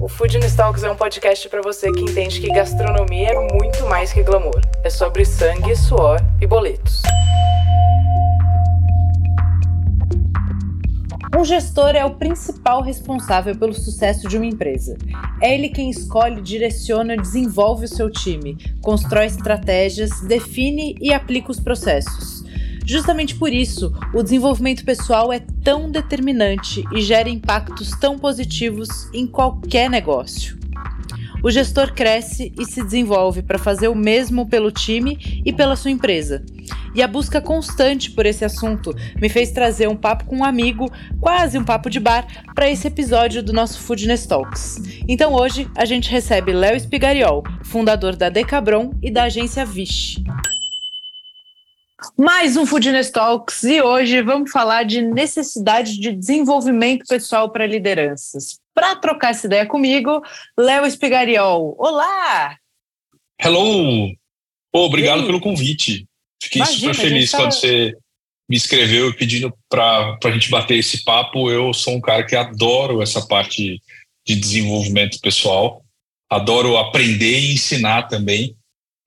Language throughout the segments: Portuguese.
O Food Talks é um podcast para você que entende que gastronomia é muito mais que glamour. É sobre sangue, suor e boletos. Um gestor é o principal responsável pelo sucesso de uma empresa. É ele quem escolhe, direciona desenvolve o seu time, constrói estratégias, define e aplica os processos. Justamente por isso, o desenvolvimento pessoal é tão determinante e gera impactos tão positivos em qualquer negócio. O gestor cresce e se desenvolve para fazer o mesmo pelo time e pela sua empresa. E a busca constante por esse assunto me fez trazer um papo com um amigo, quase um papo de bar, para esse episódio do nosso Foodness Talks. Então hoje a gente recebe Léo Espigariol, fundador da Decabron e da agência Vish. Mais um Foodness Talks e hoje vamos falar de necessidade de desenvolvimento pessoal para lideranças. Para trocar essa ideia comigo, Léo Espigariol. Olá! Hello! Oh, obrigado pelo convite. Fiquei Imagina, super feliz quando você me escreveu pedindo para a gente bater esse papo. Eu sou um cara que adoro essa parte de desenvolvimento pessoal, adoro aprender e ensinar também.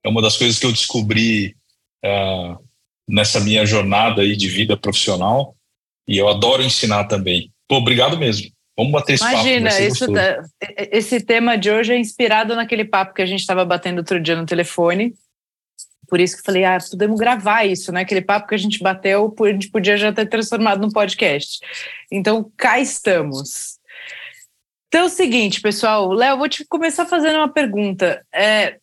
É uma das coisas que eu descobri uh, nessa minha jornada aí de vida profissional e eu adoro ensinar também. Pô, obrigado mesmo. Vamos bater esse Imagina, papo. Imagina, esse tema de hoje é inspirado naquele papo que a gente estava batendo outro dia no telefone. Por isso que falei, ah, podemos gravar isso, né? Aquele papo que a gente bateu, a gente podia já ter transformado num podcast. Então, cá estamos. Então é o seguinte, pessoal. Léo, vou te começar fazendo uma pergunta. É,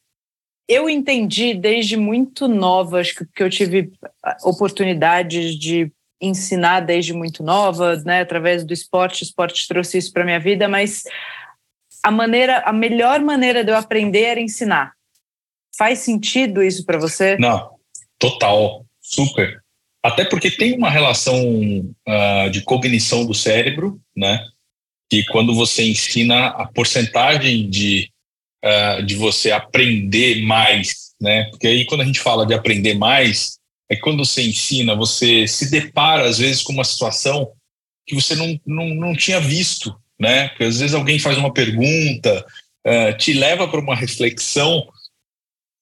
eu entendi desde muito nova, acho que eu tive oportunidades de ensinar desde muito nova, né, através do esporte, o esporte trouxe isso para minha vida, mas a maneira, a melhor maneira de eu aprender era ensinar. Faz sentido isso para você? Não, total, super. Até porque tem uma relação uh, de cognição do cérebro, né? Que quando você ensina a porcentagem de uh, de você aprender mais, né? Porque aí quando a gente fala de aprender mais, é quando você ensina, você se depara às vezes com uma situação que você não, não, não tinha visto, né? Porque às vezes alguém faz uma pergunta, uh, te leva para uma reflexão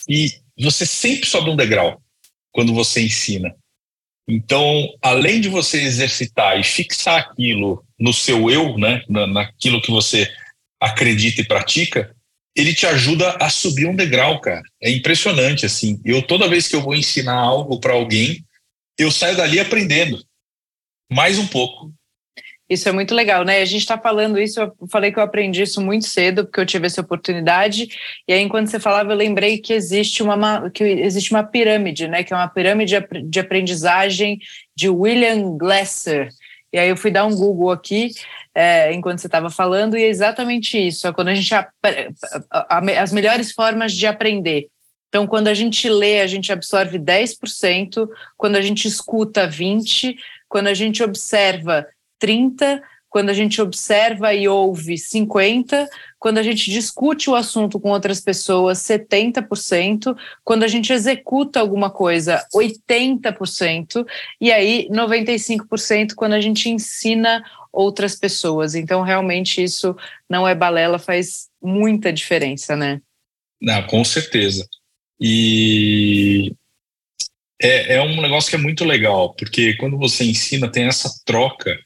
e você sempre sobe um degrau quando você ensina. Então, além de você exercitar e fixar aquilo no seu eu, né, naquilo que você acredita e pratica, ele te ajuda a subir um degrau, cara. É impressionante, assim. Eu, toda vez que eu vou ensinar algo para alguém, eu saio dali aprendendo. Mais um pouco. Isso é muito legal, né? A gente está falando isso, eu falei que eu aprendi isso muito cedo, porque eu tive essa oportunidade. E aí, enquanto você falava, eu lembrei que existe uma, que existe uma pirâmide, né? Que é uma pirâmide de aprendizagem de William Glasser. E aí eu fui dar um Google aqui é, enquanto você estava falando, e é exatamente isso. É quando a gente as melhores formas de aprender. Então, quando a gente lê, a gente absorve 10%, quando a gente escuta 20%, quando a gente observa 30%, quando a gente observa e ouve 50%, quando a gente discute o assunto com outras pessoas, 70%, quando a gente executa alguma coisa, 80%, e aí 95% quando a gente ensina outras pessoas. Então, realmente, isso não é balela, faz muita diferença, né? Não, com certeza. E é, é um negócio que é muito legal, porque quando você ensina, tem essa troca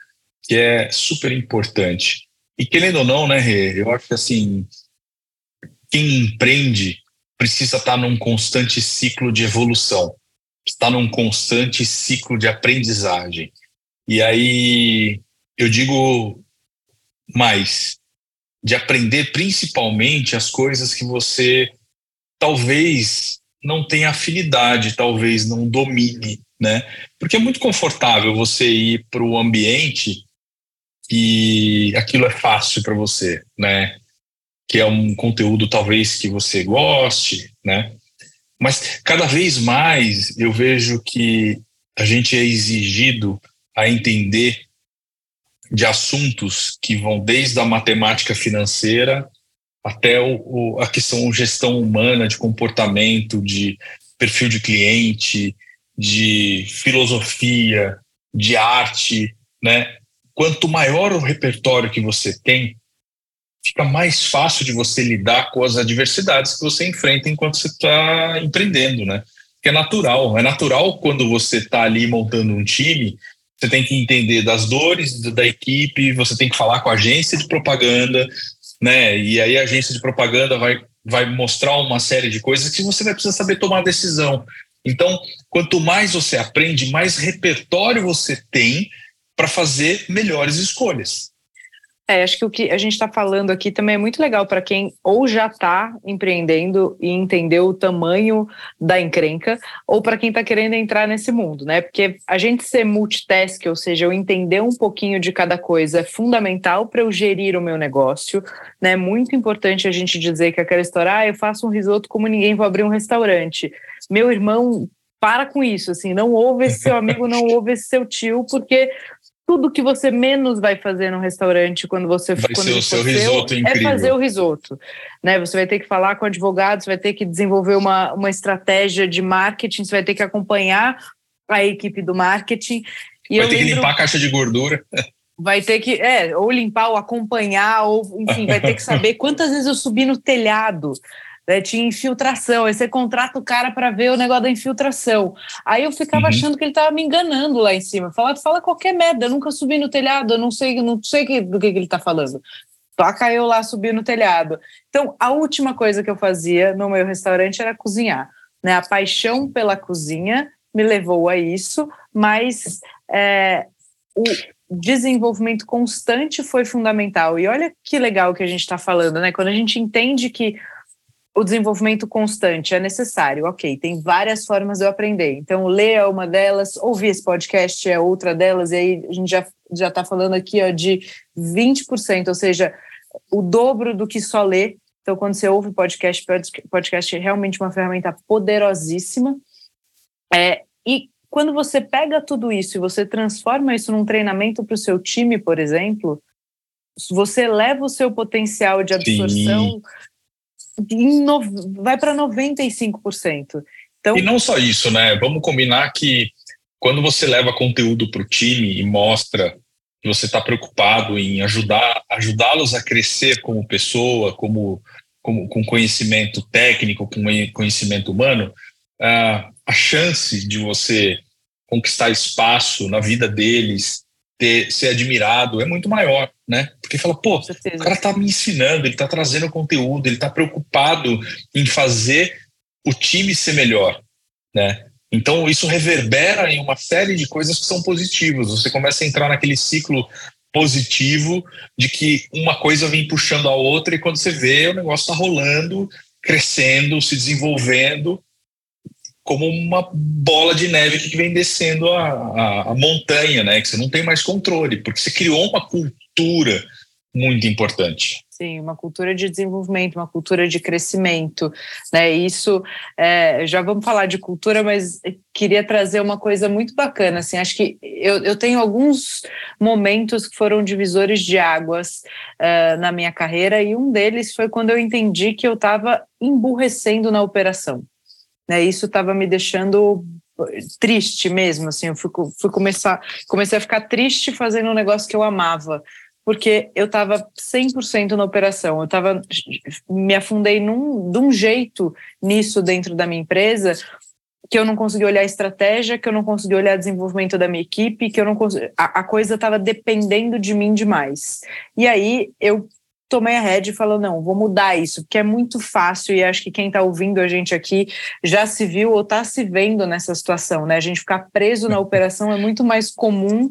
que é super importante. E querendo ou não, né, Rê, eu acho que assim, quem empreende precisa estar num constante ciclo de evolução, está num constante ciclo de aprendizagem. E aí eu digo mais, de aprender principalmente as coisas que você talvez não tenha afinidade, talvez não domine, né? Porque é muito confortável você ir para o ambiente e aquilo é fácil para você, né? Que é um conteúdo talvez que você goste, né? Mas cada vez mais eu vejo que a gente é exigido a entender de assuntos que vão desde a matemática financeira até o, o, a questão gestão humana, de comportamento, de perfil de cliente, de filosofia, de arte, né? Quanto maior o repertório que você tem, fica mais fácil de você lidar com as adversidades que você enfrenta enquanto você está empreendendo, né? Que é natural. É natural quando você está ali montando um time, você tem que entender das dores da equipe, você tem que falar com a agência de propaganda, né? E aí a agência de propaganda vai, vai mostrar uma série de coisas que você vai precisar saber tomar decisão. Então, quanto mais você aprende, mais repertório você tem para fazer melhores escolhas. É, acho que o que a gente está falando aqui também é muito legal para quem ou já está empreendendo e entendeu o tamanho da encrenca, ou para quem está querendo entrar nesse mundo, né? Porque a gente ser multitask, ou seja, eu entender um pouquinho de cada coisa, é fundamental para eu gerir o meu negócio, né? É muito importante a gente dizer que aquela história, ah, eu faço um risoto como ninguém, vou abrir um restaurante. Meu irmão para com isso, assim, não ouve esse seu amigo, não ouve esse seu tio, porque tudo que você menos vai fazer no restaurante quando você vai quando ser o seu risoto é fazer o risoto, né? Você vai ter que falar com advogados, vai ter que desenvolver uma, uma estratégia de marketing, você vai ter que acompanhar a equipe do marketing. E vai ter lembro, que limpar a caixa de gordura. Vai ter que, é, ou limpar, ou acompanhar, ou enfim, vai ter que saber quantas vezes eu subi no telhado né, tinha infiltração, aí você contrata o cara para ver o negócio da infiltração. Aí eu ficava uhum. achando que ele estava me enganando lá em cima. Fala, fala qualquer merda, eu nunca subi no telhado, eu não sei, não sei que, do que, que ele está falando. Toca eu lá subir no telhado. Então, a última coisa que eu fazia no meu restaurante era cozinhar. Né? A paixão pela cozinha me levou a isso, mas é, o desenvolvimento constante foi fundamental. E olha que legal que a gente está falando, né? Quando a gente entende que o desenvolvimento constante é necessário, ok, tem várias formas de eu aprender. Então, ler é uma delas, ouvir esse podcast é outra delas, e aí a gente já já está falando aqui ó, de 20%, ou seja, o dobro do que só ler. Então, quando você ouve podcast, podcast é realmente uma ferramenta poderosíssima. É, e quando você pega tudo isso e você transforma isso num treinamento para o seu time, por exemplo, você leva o seu potencial de absorção Sim no, vai para 95%. Então, e não só isso, né? Vamos combinar que quando você leva conteúdo para o time e mostra que você está preocupado em ajudar ajudá-los a crescer como pessoa, como, como com conhecimento técnico, com conhecimento humano, uh, a chance de você conquistar espaço na vida deles ter, ser admirado é muito maior, né? Porque fala, pô, o cara tá me ensinando, ele tá trazendo conteúdo, ele tá preocupado em fazer o time ser melhor, né? Então isso reverbera em uma série de coisas que são positivas. Você começa a entrar naquele ciclo positivo de que uma coisa vem puxando a outra e quando você vê o negócio está rolando, crescendo, se desenvolvendo como uma bola de neve que vem descendo a, a, a, montanha, né? Que você não tem mais controle, porque você criou uma cultura muito importante. Sim, uma cultura de desenvolvimento, uma cultura de crescimento, né? Isso, é, já vamos falar de cultura, mas queria trazer uma coisa muito bacana, assim, acho que eu, eu tenho alguns momentos que foram divisores de águas uh, na minha carreira, e um deles foi quando eu entendi que eu estava emburrecendo na operação. Né? Isso estava me deixando triste mesmo, assim, eu fui, fui começar, comecei a ficar triste fazendo um negócio que eu amava, porque eu estava 100% na operação, eu estava, me afundei num, de um jeito nisso dentro da minha empresa, que eu não consegui olhar a estratégia, que eu não consegui olhar desenvolvimento da minha equipe, que eu não consegui, a, a coisa estava dependendo de mim demais. E aí eu tomei a rede e falou: não, vou mudar isso, porque é muito fácil, e acho que quem está ouvindo a gente aqui já se viu ou está se vendo nessa situação, né? A gente ficar preso na operação é muito mais comum.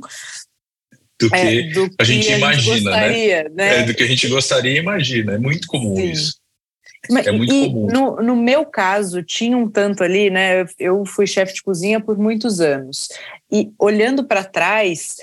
Do que, é, do a gente que imagina, a gente né? gostaria, né? né? É, do que a gente gostaria e imagina, é muito comum Sim. isso. Mas, é muito comum. No, no, meu caso, tinha um tanto ali, né? Eu fui chefe de cozinha por muitos anos. E olhando para trás,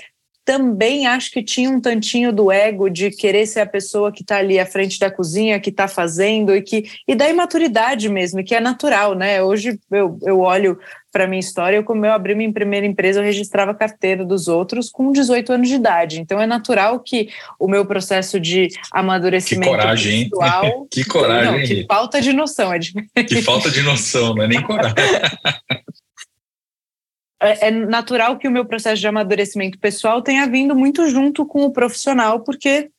também acho que tinha um tantinho do ego de querer ser a pessoa que está ali à frente da cozinha, que está fazendo e que e da imaturidade mesmo, que é natural, né? Hoje eu, eu olho para minha história, eu, como eu abri minha primeira empresa, eu registrava carteira dos outros com 18 anos de idade. Então é natural que o meu processo de amadurecimento que coragem, pessoal, que coragem, não, que falta de noção, é Que falta de noção, não é nem coragem. é, é natural que o meu processo de amadurecimento pessoal tenha vindo muito junto com o profissional, porque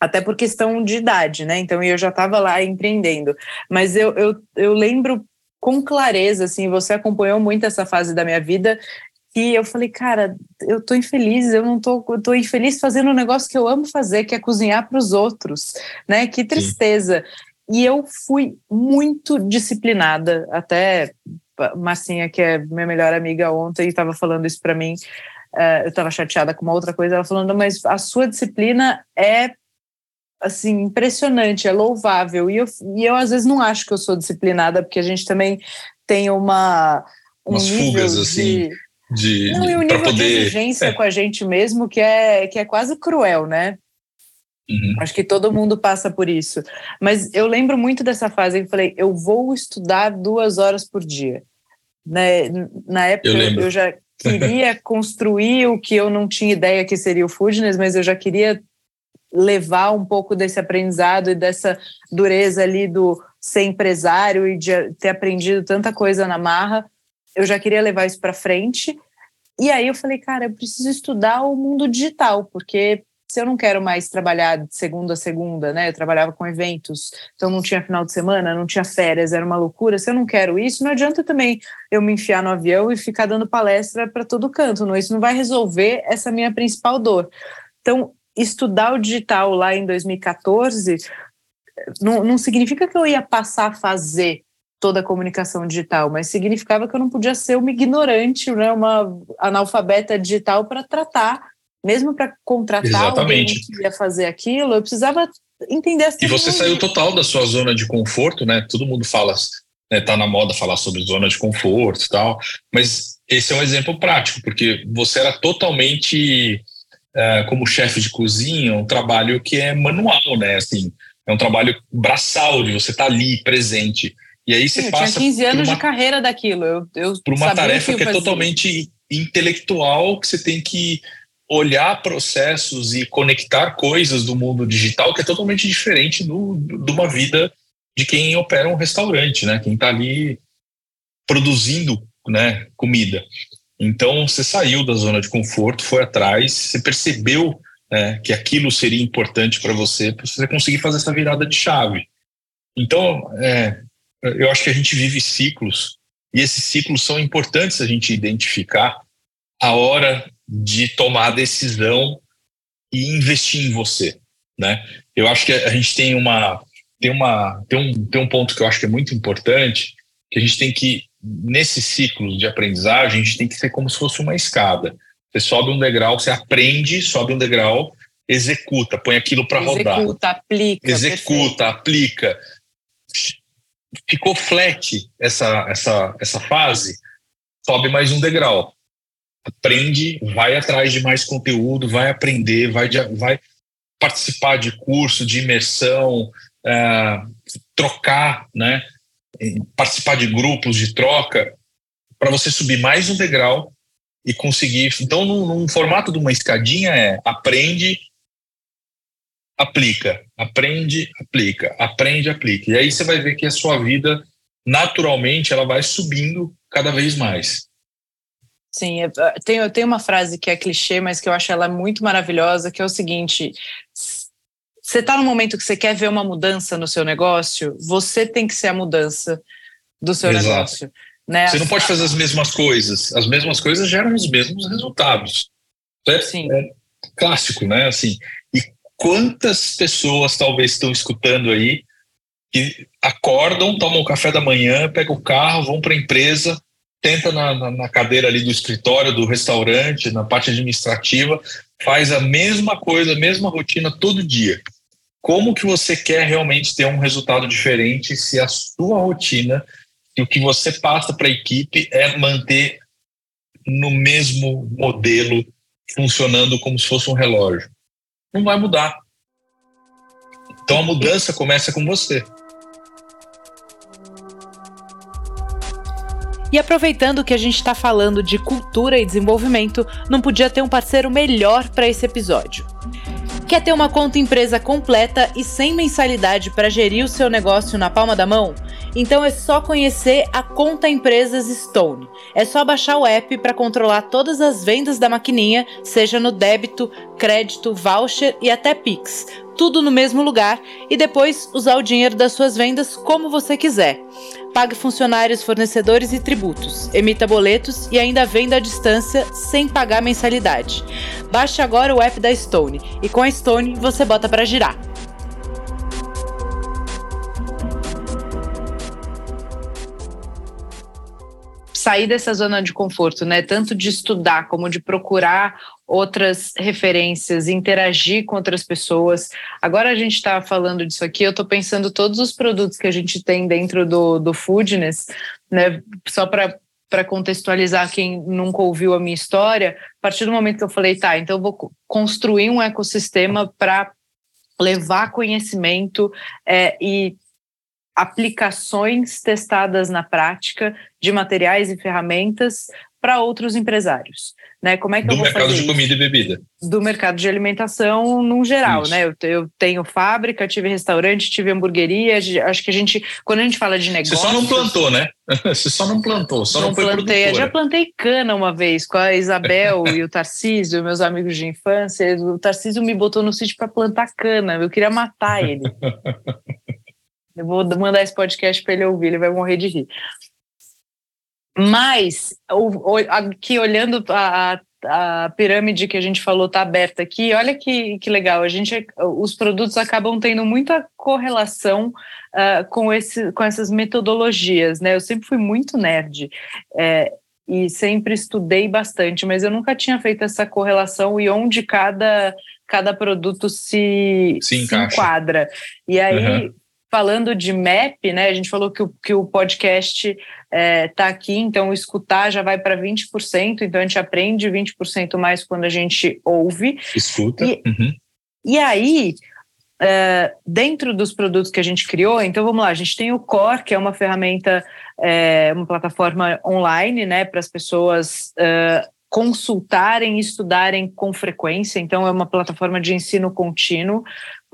até por questão de idade, né? Então eu já estava lá empreendendo. Mas eu, eu, eu lembro com clareza, assim, você acompanhou muito essa fase da minha vida, e eu falei, cara, eu tô infeliz, eu não tô, eu tô infeliz fazendo um negócio que eu amo fazer, que é cozinhar para os outros, né? Que tristeza. Sim. E eu fui muito disciplinada, até Marcinha, que é minha melhor amiga ontem, estava falando isso para mim. Uh, eu estava chateada com uma outra coisa, ela falando, mas a sua disciplina é assim impressionante, é louvável. E eu, e eu às vezes não acho que eu sou disciplinada, porque a gente também tem uma um umas fugas de, assim de, não, e um nível poder... de exigência é. com a gente mesmo que é que é quase cruel, né? Uhum. Acho que todo mundo passa por isso. Mas eu lembro muito dessa fase que eu falei: eu vou estudar duas horas por dia. Né? Na época eu, eu já queria construir o que eu não tinha ideia que seria o Foodness, mas eu já queria levar um pouco desse aprendizado e dessa dureza ali do ser empresário e de ter aprendido tanta coisa na marra. Eu já queria levar isso para frente. E aí eu falei, cara, eu preciso estudar o mundo digital, porque se eu não quero mais trabalhar de segunda a segunda, né? Eu trabalhava com eventos, então não tinha final de semana, não tinha férias, era uma loucura. Se eu não quero isso, não adianta também eu me enfiar no avião e ficar dando palestra para todo canto. Não, isso não vai resolver essa minha principal dor. Então, estudar o digital lá em 2014 não, não significa que eu ia passar a fazer toda a comunicação digital, mas significava que eu não podia ser uma ignorante, né, uma analfabeta digital para tratar mesmo para contratar Exatamente. alguém que ia fazer aquilo, eu precisava entender as E você saiu total da sua zona de conforto, né? Todo mundo fala, né, tá na moda falar sobre zona de conforto e tal, mas esse é um exemplo prático, porque você era totalmente é, como chefe de cozinha, um trabalho que é manual, né? Assim, é um trabalho braçal, de você estar tá ali, presente. E aí você passa. Eu tinha 15 anos uma, de carreira daquilo. Eu, eu por uma tarefa que, que é totalmente intelectual, que você tem que olhar processos e conectar coisas do mundo digital que é totalmente diferente do, de uma vida de quem opera um restaurante, né? Quem está ali produzindo, né, comida. Então você saiu da zona de conforto, foi atrás, você percebeu né, que aquilo seria importante para você, para você conseguir fazer essa virada de chave. Então, é, eu acho que a gente vive ciclos e esses ciclos são importantes a gente identificar a hora de tomar a decisão e investir em você, né? Eu acho que a gente tem uma tem uma tem um tem um ponto que eu acho que é muito importante que a gente tem que nesse ciclo de aprendizagem a gente tem que ser como se fosse uma escada. Você sobe um degrau, você aprende, sobe um degrau, executa, põe aquilo para rodar. Executa, aplica. Executa, perfeito. aplica. Ficou flat essa essa essa fase, sobe mais um degrau aprende, vai atrás de mais conteúdo, vai aprender, vai, vai participar de curso, de imersão, é, trocar, né? participar de grupos de troca, para você subir mais um degrau e conseguir. Então, num, num formato de uma escadinha é aprende, aplica, aprende, aplica, aprende, aplica. E aí você vai ver que a sua vida, naturalmente, ela vai subindo cada vez mais. Sim, eu tenho, eu tenho uma frase que é clichê, mas que eu acho ela muito maravilhosa, que é o seguinte: você está no momento que você quer ver uma mudança no seu negócio, você tem que ser a mudança do seu Exato. negócio. Né? Você não pode fazer as mesmas coisas. As mesmas coisas geram os mesmos resultados. É, Sim. é clássico, né? Assim, e quantas pessoas talvez estão escutando aí que acordam, tomam café da manhã, pegam o carro, vão para a empresa, senta na, na, na, cadeira ali do escritório, do restaurante, na parte administrativa, faz a mesma coisa, a mesma rotina todo dia. Como que você quer realmente ter um resultado diferente se a sua rotina e o que você passa para a equipe é manter no mesmo modelo funcionando como se fosse um relógio. Não vai mudar. Então a mudança começa com você. E aproveitando que a gente está falando de cultura e desenvolvimento, não podia ter um parceiro melhor para esse episódio. Quer ter uma conta empresa completa e sem mensalidade para gerir o seu negócio na palma da mão? Então é só conhecer a Conta Empresas Stone. É só baixar o app para controlar todas as vendas da maquininha, seja no débito, crédito, voucher e até Pix. Tudo no mesmo lugar e depois usar o dinheiro das suas vendas como você quiser. Pague funcionários, fornecedores e tributos, emita boletos e ainda venda à distância sem pagar mensalidade. Baixe agora o app da Stone e com a Stone você bota para girar. sair dessa zona de conforto, né? Tanto de estudar como de procurar outras referências, interagir com outras pessoas. Agora a gente está falando disso aqui, eu estou pensando todos os produtos que a gente tem dentro do, do Foodness, né? Só para para contextualizar quem nunca ouviu a minha história, a partir do momento que eu falei, tá, então eu vou construir um ecossistema para levar conhecimento é, e aplicações testadas na prática de materiais e ferramentas para outros empresários. Né? Como é que do eu vou mercado fazer de isso? comida e bebida. Do mercado de alimentação num geral, isso. né? Eu, eu, tenho fábrica, tive restaurante, tive hamburgueria. Acho que a gente, quando a gente fala de negócio. Você só não plantou, né? Você só não plantou, só não, não foi plantei. Produtora. Já plantei cana uma vez com a Isabel e o Tarcísio, meus amigos de infância. O Tarcísio me botou no sítio para plantar cana. Eu queria matar ele. Eu vou mandar esse podcast para ele ouvir, ele vai morrer de rir. Mas, aqui olhando a, a pirâmide que a gente falou está aberta aqui, olha que, que legal, a gente, os produtos acabam tendo muita correlação uh, com, esse, com essas metodologias, né? Eu sempre fui muito nerd é, e sempre estudei bastante, mas eu nunca tinha feito essa correlação e onde cada, cada produto se, se, se enquadra. E aí... Uhum falando de map, né? A gente falou que o, que o podcast está é, tá aqui, então escutar já vai para 20%, então a gente aprende 20% mais quando a gente ouve. Escuta. E, uhum. e aí, é, dentro dos produtos que a gente criou, então vamos lá, a gente tem o Core, que é uma ferramenta, é, uma plataforma online, né, para as pessoas. É, consultarem e estudarem com frequência, então é uma plataforma de ensino contínuo,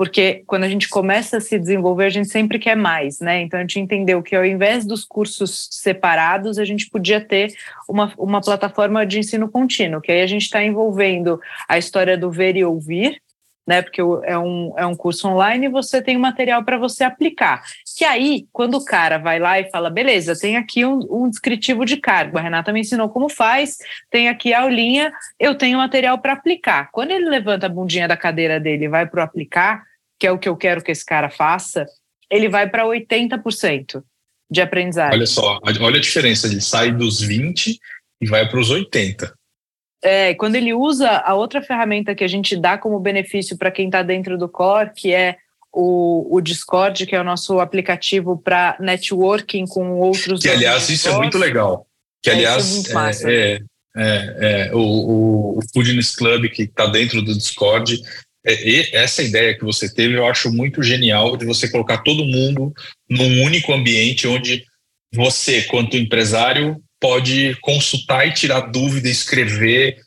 porque quando a gente começa a se desenvolver, a gente sempre quer mais, né? Então a gente entendeu que ao invés dos cursos separados, a gente podia ter uma, uma plataforma de ensino contínuo, que aí a gente está envolvendo a história do ver e ouvir, né? Porque é um, é um curso online e você tem material para você aplicar. Que aí, quando o cara vai lá e fala, beleza, tem aqui um, um descritivo de cargo, a Renata me ensinou como faz, tem aqui a aulinha, eu tenho material para aplicar. Quando ele levanta a bundinha da cadeira dele e vai para o aplicar, que é o que eu quero que esse cara faça, ele vai para 80% de aprendizagem. Olha só, olha a diferença, ele sai dos 20 e vai para os 80. É, quando ele usa a outra ferramenta que a gente dá como benefício para quem está dentro do core, que é o, o, Discord, que é o nosso aplicativo para networking com outros. Que, aliás, isso é muito legal. Que, é, aliás, é, é, é, é, o, o Foodness Club, que está dentro do Discord, é, essa ideia que você teve, eu acho muito genial de você colocar todo mundo num único ambiente onde você, quanto empresário, pode consultar e tirar dúvida, escrever,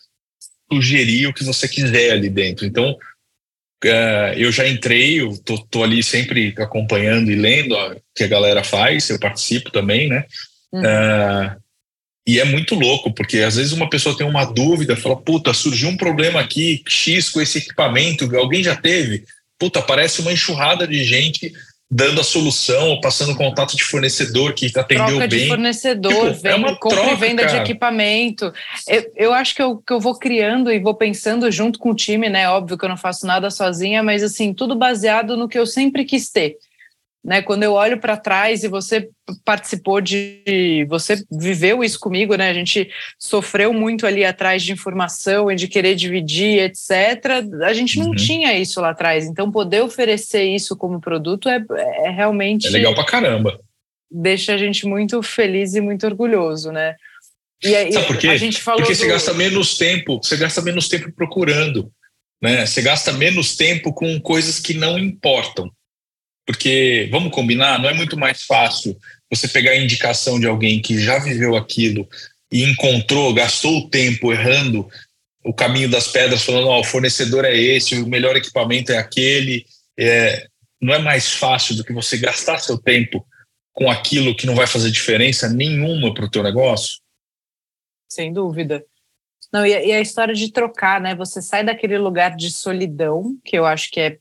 sugerir o que você quiser ali dentro. Então, uh, eu já entrei, eu tô, tô, ali sempre acompanhando e lendo o que a galera faz, eu participo também, né? Uhum. Uh, e é muito louco, porque às vezes uma pessoa tem uma dúvida, fala, puta, surgiu um problema aqui, X com esse equipamento, alguém já teve? Puta, parece uma enxurrada de gente dando a solução, passando contato de fornecedor que atendeu troca bem. de fornecedor, tipo, venda, é compra troca, e venda cara. de equipamento. Eu, eu acho que eu, que eu vou criando e vou pensando junto com o time, né? Óbvio que eu não faço nada sozinha, mas assim, tudo baseado no que eu sempre quis ter. Né, quando eu olho para trás e você participou de, você viveu isso comigo, né? A gente sofreu muito ali atrás de informação e de querer dividir, etc. A gente não uhum. tinha isso lá atrás, então poder oferecer isso como produto é, é realmente é legal para caramba. Deixa a gente muito feliz e muito orgulhoso, né? E aí, Sabe por quê? A gente falou Porque do... você gasta menos tempo, você gasta menos tempo procurando, né? Você gasta menos tempo com coisas que não importam. Porque, vamos combinar, não é muito mais fácil você pegar a indicação de alguém que já viveu aquilo e encontrou, gastou o tempo errando o caminho das pedras, falando: oh, o fornecedor é esse, o melhor equipamento é aquele. É, não é mais fácil do que você gastar seu tempo com aquilo que não vai fazer diferença nenhuma para o teu negócio? Sem dúvida. Não, e, e a história de trocar, né? Você sai daquele lugar de solidão, que eu acho que é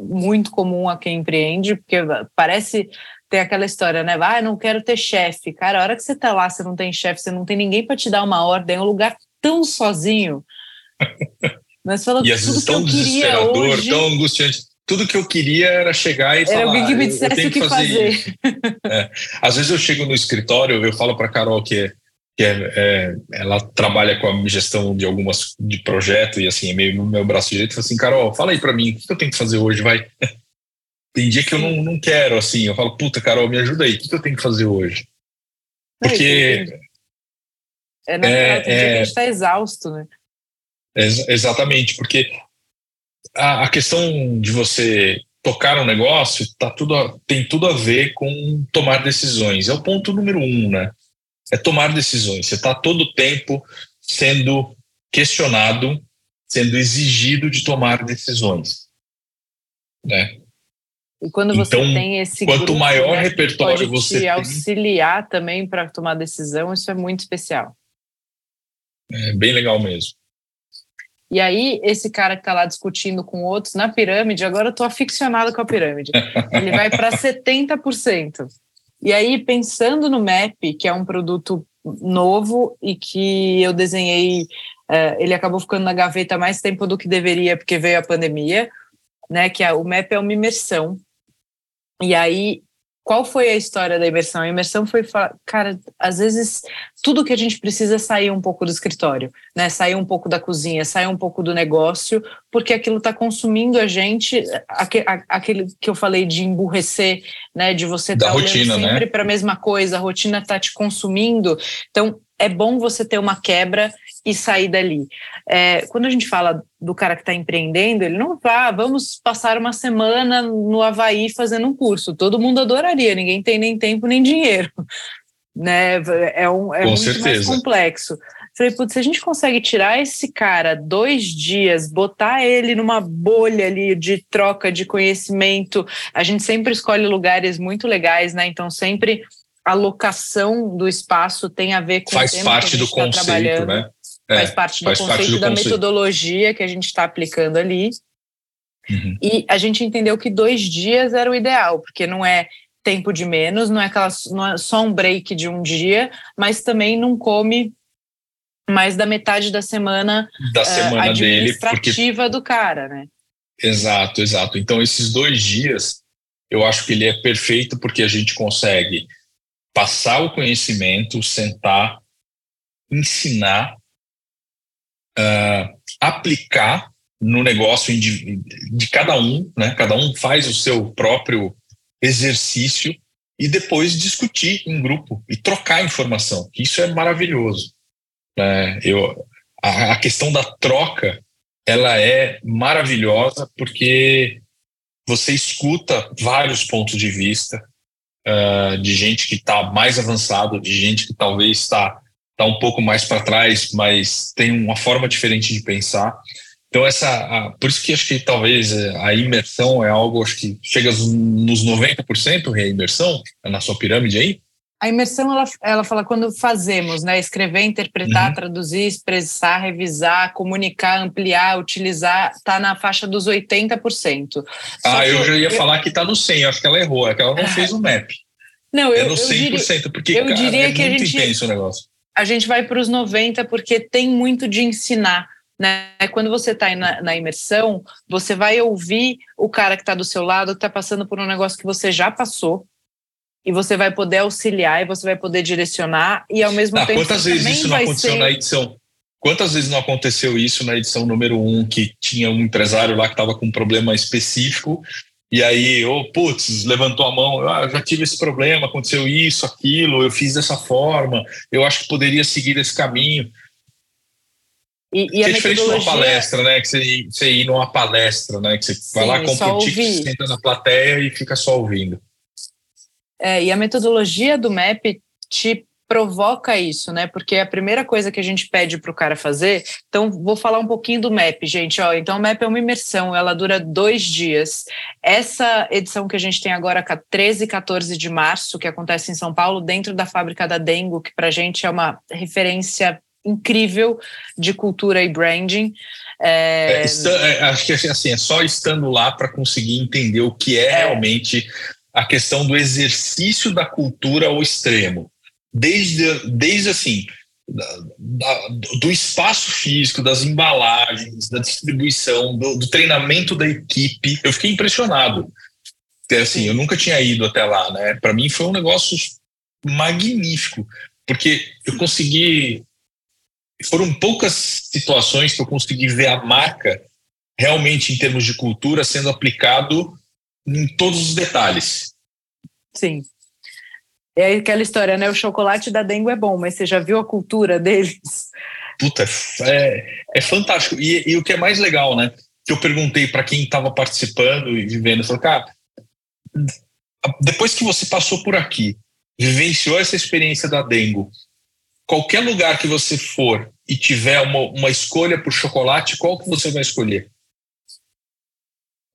muito comum a quem empreende, porque parece ter aquela história, né? Ah, não quero ter chefe. Cara, a hora que você tá lá, você não tem chefe, você não tem ninguém para te dar uma ordem, é um lugar tão sozinho. Mas fala, e às vezes tão desesperador, hoje... tão angustiante. Tudo que eu queria era chegar e era falar. Era alguém que me dissesse o que fazer. fazer. é. Às vezes eu chego no escritório, eu falo para Carol que que é, é, ela trabalha com a gestão de algumas de projeto e assim, é meio no meu braço direito, fala assim, Carol, fala aí para mim, o que eu tenho que fazer hoje, vai? Tem dia que eu não, não quero, assim, eu falo, puta, Carol, me ajuda aí, o que eu tenho que fazer hoje? Porque... É, natural, é, tem dia que a gente está exausto, né? exatamente, porque a, a questão de você tocar um negócio tá tudo, tem tudo a ver com tomar decisões. É o ponto número um, né? É tomar decisões. Você está todo o tempo sendo questionado, sendo exigido de tomar decisões. Né? E quando você então, tem esse quanto grupo, maior né, repertório você te auxiliar também para tomar decisão, isso é muito especial. É bem legal mesmo. E aí, esse cara que está lá discutindo com outros na pirâmide, agora eu estou aficionado com a pirâmide. Ele vai para 70%. E aí, pensando no MAP, que é um produto novo e que eu desenhei, uh, ele acabou ficando na gaveta mais tempo do que deveria, porque veio a pandemia, né? Que é, o MAP é uma imersão. E aí qual foi a história da imersão? A imersão foi, cara, às vezes tudo que a gente precisa é sair um pouco do escritório, né? Sair um pouco da cozinha, sair um pouco do negócio, porque aquilo está consumindo a gente, aquele que eu falei de emburrecer, né? De você estar tá olhando né? sempre né? para a mesma coisa, a rotina está te consumindo. Então, é bom você ter uma quebra e sair dali. É, quando a gente fala do cara que está empreendendo, ele não vá, vamos passar uma semana no Havaí fazendo um curso. Todo mundo adoraria, ninguém tem nem tempo nem dinheiro. Né? É, um, é muito certeza. mais complexo. Falei, putz, se a gente consegue tirar esse cara dois dias, botar ele numa bolha ali de troca de conhecimento, a gente sempre escolhe lugares muito legais, né? Então, sempre a locação do espaço tem a ver com faz o parte do tá conceito, né? É, faz parte do faz conceito parte do da conceito. metodologia que a gente está aplicando ali. Uhum. E a gente entendeu que dois dias era o ideal, porque não é tempo de menos, não é, aquela, não é só um break de um dia, mas também não come mais da metade da semana, da semana uh, administrativa dele, porque... do cara, né? Exato, exato. Então, esses dois dias, eu acho que ele é perfeito porque a gente consegue passar o conhecimento, sentar, ensinar uh, aplicar no negócio de, cada um, né? Cada um faz o seu próprio exercício e depois discutir em grupo e trocar informação. Isso é maravilhoso. É, eu, a, a, questão da troca ela é maravilhosa porque você escuta vários pontos de vista uh, de gente que está mais avançado, de gente que talvez está está um pouco mais para trás, mas tem uma forma diferente de pensar. Então essa, a, por isso que acho que talvez é, a imersão é algo acho que chega nos 90% a imersão na sua pirâmide aí. A imersão ela, ela fala quando fazemos, né, escrever, interpretar, uhum. traduzir, expressar, revisar, comunicar, ampliar, utilizar, está na faixa dos 80%. ah, eu já ia eu... falar que está no 100, acho que ela errou, é que ela não fez o map. Não, eu, é no 100%, eu diria, porque eu cara, diria é que muito a gente, intenso o negócio a gente vai para os 90 porque tem muito de ensinar. Né? Quando você está na, na, imersão, você vai ouvir o cara que está do seu lado, que está passando por um negócio que você já passou, e você vai poder auxiliar e você vai poder direcionar, e ao mesmo ah, tempo. Quantas vezes isso não aconteceu ser... na edição? Quantas vezes não aconteceu isso na edição número um, que tinha um empresário lá que estava com um problema específico e aí, oh, putz, levantou a mão, ah, já tive esse problema, aconteceu isso, aquilo, eu fiz dessa forma, eu acho que poderia seguir esse caminho. E, e é diferente metodologia... de uma palestra, né? Que você, você ir numa palestra, né? Que você Sim, vai lá, compra o ticket, senta na plateia e fica só ouvindo. É, e a metodologia do MAP te provoca isso, né? Porque a primeira coisa que a gente pede para o cara fazer. Então, vou falar um pouquinho do MAP, gente. Ó, então, o MAP é uma imersão, ela dura dois dias. Essa edição que a gente tem agora, 13 e 14 de março, que acontece em São Paulo, dentro da fábrica da Dengo, que para a gente é uma referência incrível de cultura e branding. É... É, é acho que assim, é só estando lá para conseguir entender o que é, é realmente a questão do exercício da cultura ao extremo desde, desde assim, da, do espaço físico, das embalagens, da distribuição, do, do treinamento da equipe. Eu fiquei impressionado. Assim, eu nunca tinha ido até lá, né? Para mim foi um negócio magnífico, porque eu consegui. Foram poucas situações que eu consegui ver a marca realmente em termos de cultura sendo aplicado em todos os detalhes. Sim. É aquela história, né? O chocolate da dengue é bom, mas você já viu a cultura deles? Puta, é, é fantástico. E, e o que é mais legal, né? Que eu perguntei para quem estava participando e vivendo, falou, cara, depois que você passou por aqui, vivenciou essa experiência da dengue, qualquer lugar que você for e tiver uma, uma escolha por chocolate, qual que você vai escolher?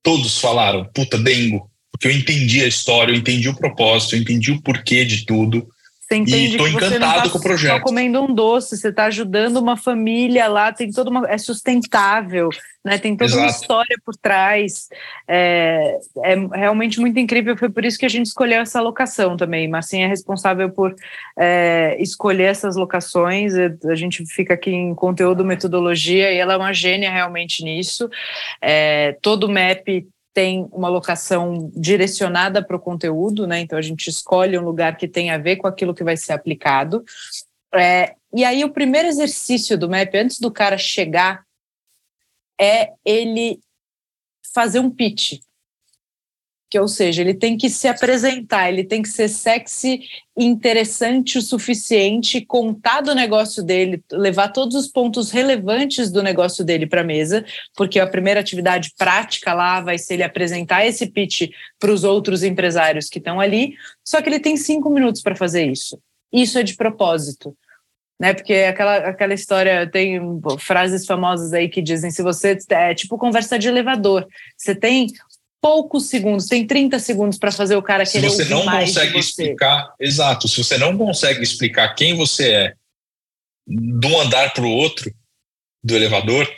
Todos falaram, puta, dengo porque eu entendi a história, eu entendi o propósito, eu entendi o porquê de tudo. Você entende e estou encantado tá com o projeto. Só comendo um doce, você está ajudando uma família lá, tem toda uma. É sustentável, né? Tem toda Exato. uma história por trás. É, é realmente muito incrível. Foi por isso que a gente escolheu essa locação também. Marcinha é responsável por é, escolher essas locações. A gente fica aqui em conteúdo, metodologia, e ela é uma gênia realmente nisso. É, todo o MAP tem uma locação direcionada para o conteúdo, né? Então a gente escolhe um lugar que tem a ver com aquilo que vai ser aplicado. É, e aí o primeiro exercício do MAP, antes do cara chegar, é ele fazer um pitch que ou seja, ele tem que se apresentar, ele tem que ser sexy, interessante o suficiente, contar do negócio dele, levar todos os pontos relevantes do negócio dele para a mesa, porque a primeira atividade prática lá vai ser ele apresentar esse pitch para os outros empresários que estão ali, só que ele tem cinco minutos para fazer isso. Isso é de propósito. Né, porque aquela, aquela história tem frases famosas aí que dizem se você é tipo conversa de elevador, você tem poucos segundos, tem 30 segundos para fazer o cara querer Se você não consegue explicar, exato, se você não consegue explicar quem você é de um andar para o outro do elevador,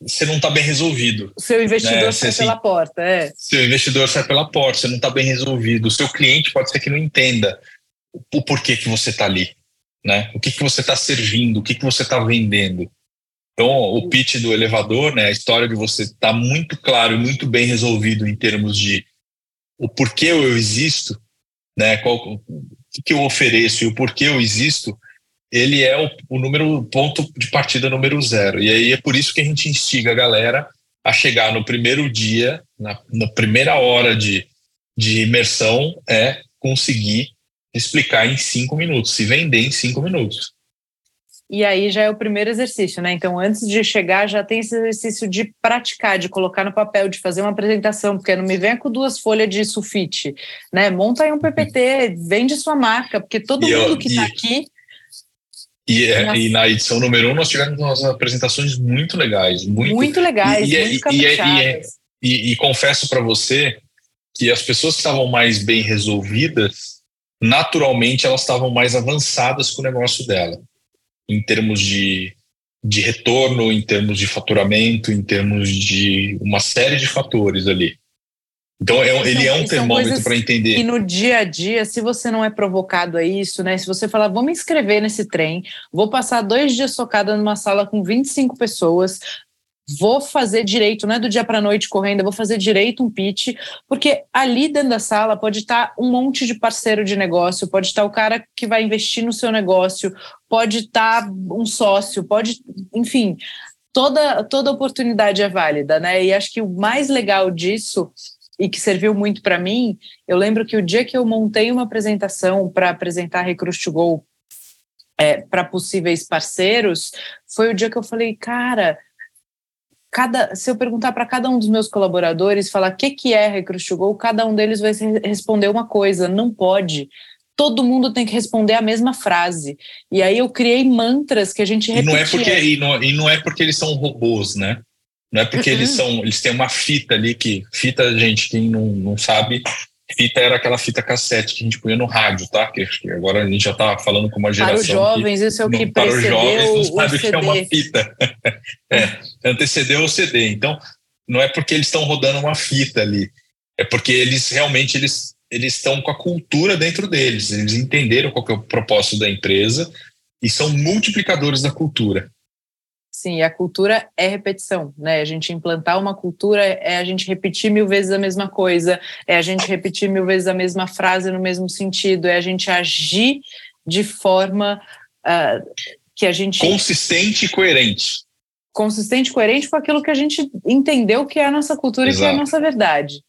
você não está bem resolvido. Seu investidor né? sai você, pela assim, porta, é. Seu investidor sai pela porta, você não está bem resolvido. O seu cliente pode ser que não entenda o porquê que você está ali, né? O que, que você está servindo, o que, que você está vendendo. Então, o pitch do elevador, né, a história de você estar tá muito claro e muito bem resolvido em termos de o porquê eu existo, né, qual, o que eu ofereço e o porquê eu existo, ele é o, o número ponto de partida número zero. E aí é por isso que a gente instiga a galera a chegar no primeiro dia, na, na primeira hora de, de imersão, é conseguir explicar em cinco minutos, se vender em cinco minutos. E aí já é o primeiro exercício, né? Então, antes de chegar, já tem esse exercício de praticar, de colocar no papel, de fazer uma apresentação, porque não me venha com duas folhas de sulfite, né? Monta aí um PPT, vende sua marca, porque todo e mundo que está aqui. E, é, e, na edição número um, nós tivemos umas apresentações muito legais. Muito, muito legais, e, muito e, e, e confesso para você que as pessoas que estavam mais bem resolvidas, naturalmente elas estavam mais avançadas com o negócio dela em termos de, de retorno, em termos de faturamento, em termos de uma série de fatores ali. Então, é, ele é um termômetro para entender. E no dia a dia, se você não é provocado a isso, né? Se você falar, vou me inscrever nesse trem, vou passar dois dias socada numa sala com 25 pessoas, vou fazer direito, não é do dia para noite correndo, vou fazer direito um pitch, porque ali dentro da sala pode estar um monte de parceiro de negócio, pode estar o cara que vai investir no seu negócio, pode estar um sócio, pode, enfim, toda toda oportunidade é válida, né? E acho que o mais legal disso e que serviu muito para mim. Eu lembro que o dia que eu montei uma apresentação para apresentar Recruit to Go é, para possíveis parceiros, foi o dia que eu falei, cara, cada, se eu perguntar para cada um dos meus colaboradores, falar o que, que é Recruit Go, cada um deles vai responder uma coisa, não pode todo mundo tem que responder a mesma frase. E aí eu criei mantras que a gente repetia. E não é porque, e não, e não é porque eles são robôs, né? Não é porque uhum. eles são, eles têm uma fita ali que fita, gente, quem não, não sabe, fita era aquela fita cassete que a gente punha no rádio, tá? Que, agora a gente já tá falando com uma geração. Para os jovens, que, isso é o que não, Para os jovens, não sabe o que é uma fita. é, antecedeu o CD. Então, não é porque eles estão rodando uma fita ali, é porque eles realmente eles eles estão com a cultura dentro deles, eles entenderam qual é o propósito da empresa e são multiplicadores da cultura. Sim, a cultura é repetição, né? A gente implantar uma cultura é a gente repetir mil vezes a mesma coisa, é a gente repetir mil vezes a mesma frase no mesmo sentido, é a gente agir de forma uh, que a gente. Consistente e coerente. Consistente e coerente com aquilo que a gente entendeu que é a nossa cultura Exato. e que é a nossa verdade.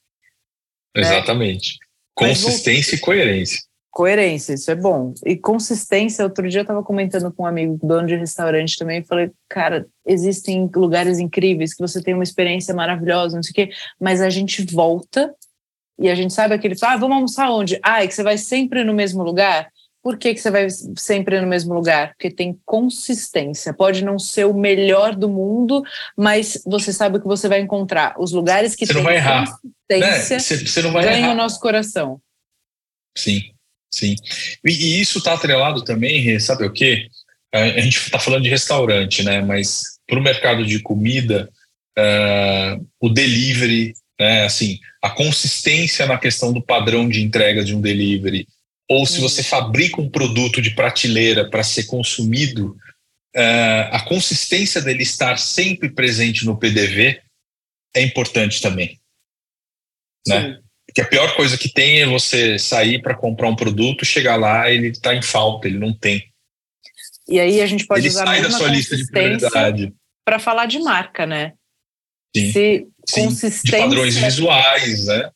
Né? Exatamente. Né? Consistência Mas, e coerência. Coerência, isso é bom. E consistência, outro dia eu estava comentando com um amigo, dono de restaurante também, e falei, cara, existem lugares incríveis que você tem uma experiência maravilhosa, não sei o quê, mas a gente volta e a gente sabe aquele, ah, vamos almoçar onde? Ah, é que você vai sempre no mesmo lugar? Por que, que você vai sempre no mesmo lugar? Porque tem consistência. Pode não ser o melhor do mundo, mas você sabe o que você vai encontrar. Os lugares que você não vai errar. consistência né? você, você não vai ganham errar. o nosso coração. Sim. Sim. E, e isso está atrelado também, sabe o quê? A, gente está falando de restaurante, né? Mas para o mercado de comida, uh, o delivery, né? Assim, a consistência na questão do padrão de entrega de um delivery, ou se você fabrica um produto de prateleira para ser consumido, uh, a consistência dele estar sempre presente no PDV é importante também. Né? Que a pior coisa que tem é você sair para comprar um produto, chegar lá ele está em falta, ele não tem. E aí a gente pode ele usar sai da sua lista de prioridade para falar de marca, né? Sim. Se Sim. consistência de padrões visuais, né?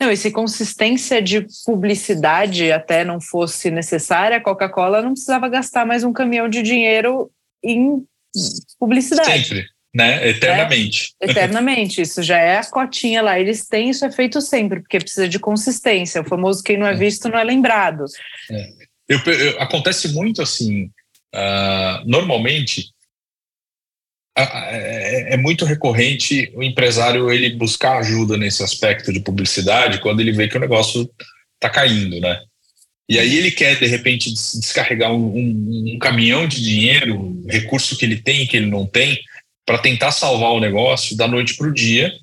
Não, e se consistência de publicidade até não fosse necessária, a Coca-Cola não precisava gastar mais um caminhão de dinheiro em publicidade. Sempre né? Eternamente. É, eternamente. Isso já é a cotinha lá. Eles têm, isso é feito sempre, porque precisa de consistência. O famoso quem não é, é. visto não é lembrado. É. Eu, eu, acontece muito assim. Uh, normalmente é, é, muito recorrente o empresário ele buscar ajuda nesse aspecto de publicidade quando ele vê que o negócio está caindo, né? E aí ele quer, de repente, descarregar um, um, um caminhão de dinheiro, recurso que ele tem e que ele não tem, para tentar salvar o negócio da noite para o dia,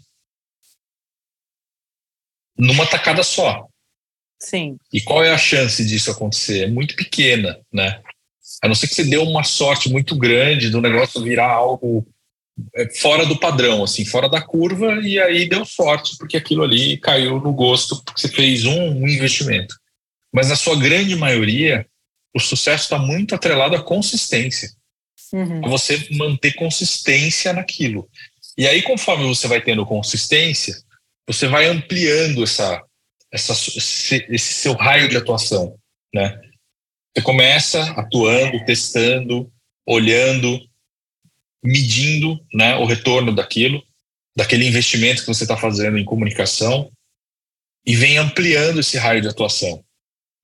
numa tacada só. Sim. E qual é a chance disso acontecer? É muito pequena, né? A não ser que você dê uma sorte muito grande do negócio virar algo é, fora do padrão, assim, fora da curva, e aí deu sorte, porque aquilo ali caiu no gosto, porque você fez um, um investimento. Mas na sua grande maioria, o sucesso está muito atrelado à consistência uhum. você manter consistência naquilo. E aí, conforme você vai tendo consistência, você vai ampliando essa, essa, esse seu raio de atuação, né? Você começa atuando, testando, olhando, medindo né, o retorno daquilo, daquele investimento que você está fazendo em comunicação, e vem ampliando esse raio de atuação.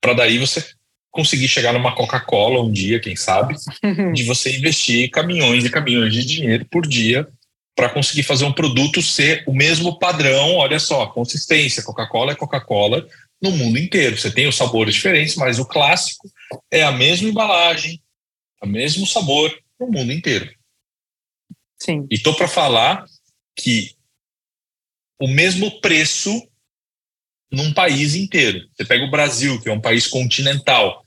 Para daí você conseguir chegar numa Coca-Cola um dia, quem sabe, de você investir caminhões e caminhões de dinheiro por dia para conseguir fazer um produto ser o mesmo padrão. Olha só, consistência. Coca-Cola é Coca-Cola no mundo inteiro. Você tem os sabores diferentes, mas o clássico é a mesma embalagem, o mesmo sabor no mundo inteiro. Sim. E tô para falar que o mesmo preço num país inteiro. Você pega o Brasil, que é um país continental,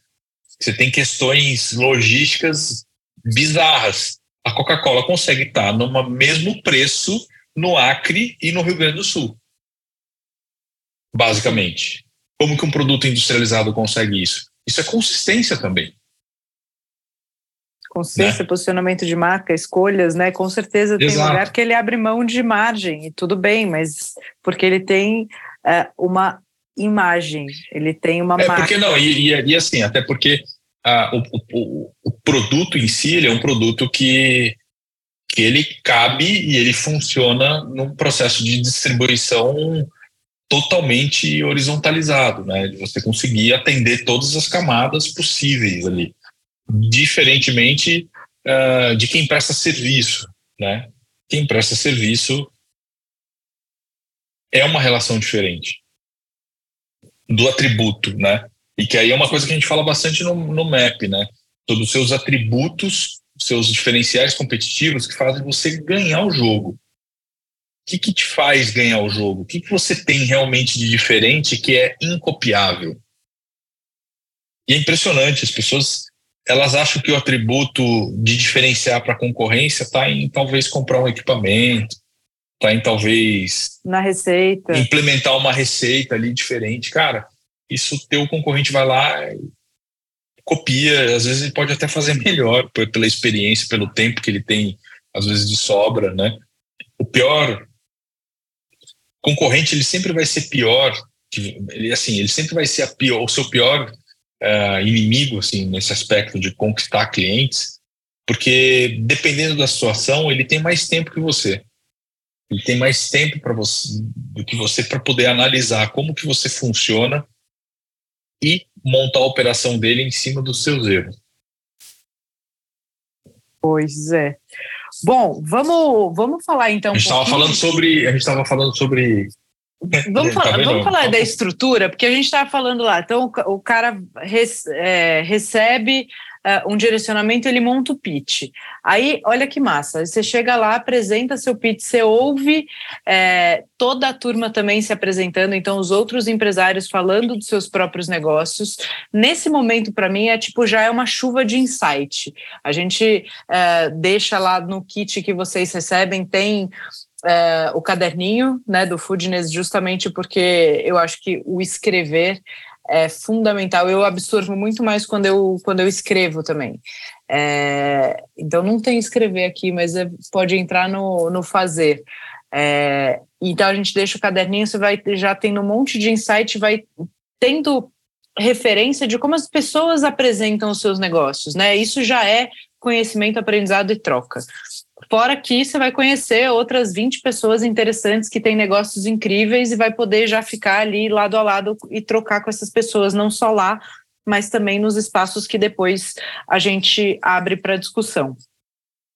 você tem questões logísticas bizarras. A Coca-Cola consegue estar no mesmo preço no Acre e no Rio Grande do Sul. Basicamente. Como que um produto industrializado consegue isso? Isso é consistência também. Consciência, né? posicionamento de marca, escolhas, né? Com certeza tem Exato. lugar que ele abre mão de margem, e tudo bem, mas porque ele tem é, uma imagem, ele tem uma é, marca. Porque não, e, e, e assim, até porque ah, o, o, o, produto em si ele é um produto que, que ele cabe e ele funciona num processo de distribuição totalmente horizontalizado, né? De você conseguir atender todas as camadas possíveis ali, diferentemente uh, de quem presta serviço, né? Quem presta serviço é uma relação diferente do atributo, né? E que aí é uma coisa que a gente fala bastante no, no MAP, né? Todos os seus atributos, seus diferenciais competitivos que fazem você ganhar o jogo. O que, que te faz ganhar o jogo? O que, que você tem realmente de diferente que é incopiável? E é impressionante, as pessoas elas acham que o atributo de diferenciar para a concorrência está em talvez comprar um equipamento, está em talvez na receita implementar uma receita ali diferente, cara. Isso teu concorrente vai lá copia, às vezes ele pode até fazer melhor pela experiência, pelo tempo que ele tem às vezes de sobra, né? O pior concorrente ele sempre vai ser pior, que ele assim ele sempre vai ser pior, o seu pior uh, inimigo assim nesse aspecto de conquistar clientes, porque dependendo da situação ele tem mais tempo que você, ele tem mais tempo para você do que você para poder analisar como que você funciona e montar a operação dele em cima dos seus erros. Pois é. Bom, vamos, vamos falar então. Um a gente estava falando sobre. A gente estava falando sobre Vamos, tá falar, vamos falar da estrutura, porque a gente estava falando lá. Então, o, cara é, recebe uh, um direcionamento, ele monta o pitch. Aí, olha que massa, você chega lá, apresenta seu pitch, você ouve é, toda a turma também se apresentando, então os outros empresários falando dos seus próprios negócios. Nesse momento, para mim, é tipo, já é uma chuva de insight. A gente é, deixa lá no kit que vocês recebem, tem é, o caderninho né, do Foodness, justamente porque eu acho que o escrever é fundamental. Eu absorvo muito mais quando eu, quando eu escrevo também. É, então, não tem escrever aqui, mas é, pode entrar no, no fazer. É, então, a gente deixa o caderninho, você vai já tendo um monte de insight, vai tendo referência de como as pessoas apresentam os seus negócios, né? Isso já é conhecimento, aprendizado e troca. Fora que você vai conhecer outras 20 pessoas interessantes que têm negócios incríveis e vai poder já ficar ali lado a lado e trocar com essas pessoas, não só lá, mas também nos espaços que depois a gente abre para discussão.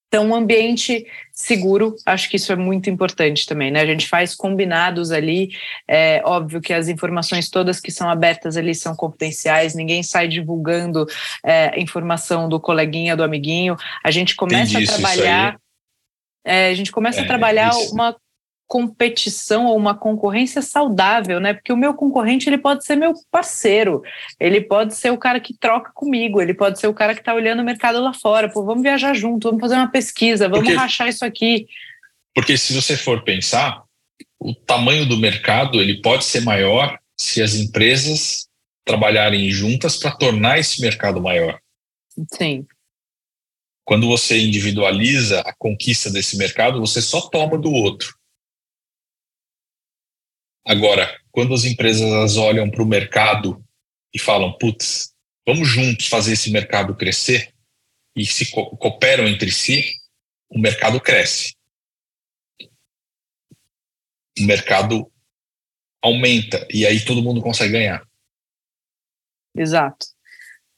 Então, um ambiente seguro, acho que isso é muito importante também, né? A gente faz combinados ali, é óbvio que as informações todas que são abertas ali são confidenciais, ninguém sai divulgando é, informação do coleguinha, do amiguinho. A gente começa a trabalhar é, a gente começa é, a trabalhar isso. uma competição ou uma concorrência saudável, né? Porque o meu concorrente ele pode ser meu parceiro, ele pode ser o cara que troca comigo, ele pode ser o cara que está olhando o mercado lá fora. Pô, vamos viajar junto, vamos fazer uma pesquisa, vamos porque, rachar isso aqui. Porque se você for pensar, o tamanho do mercado ele pode ser maior se as empresas trabalharem juntas para tornar esse mercado maior. Sim. Quando você individualiza a conquista desse mercado, você só toma do outro. Agora, quando as empresas olham para o mercado e falam, putz, vamos juntos fazer esse mercado crescer e se co cooperam entre si, o mercado cresce. O mercado aumenta e aí todo mundo consegue ganhar. Exato.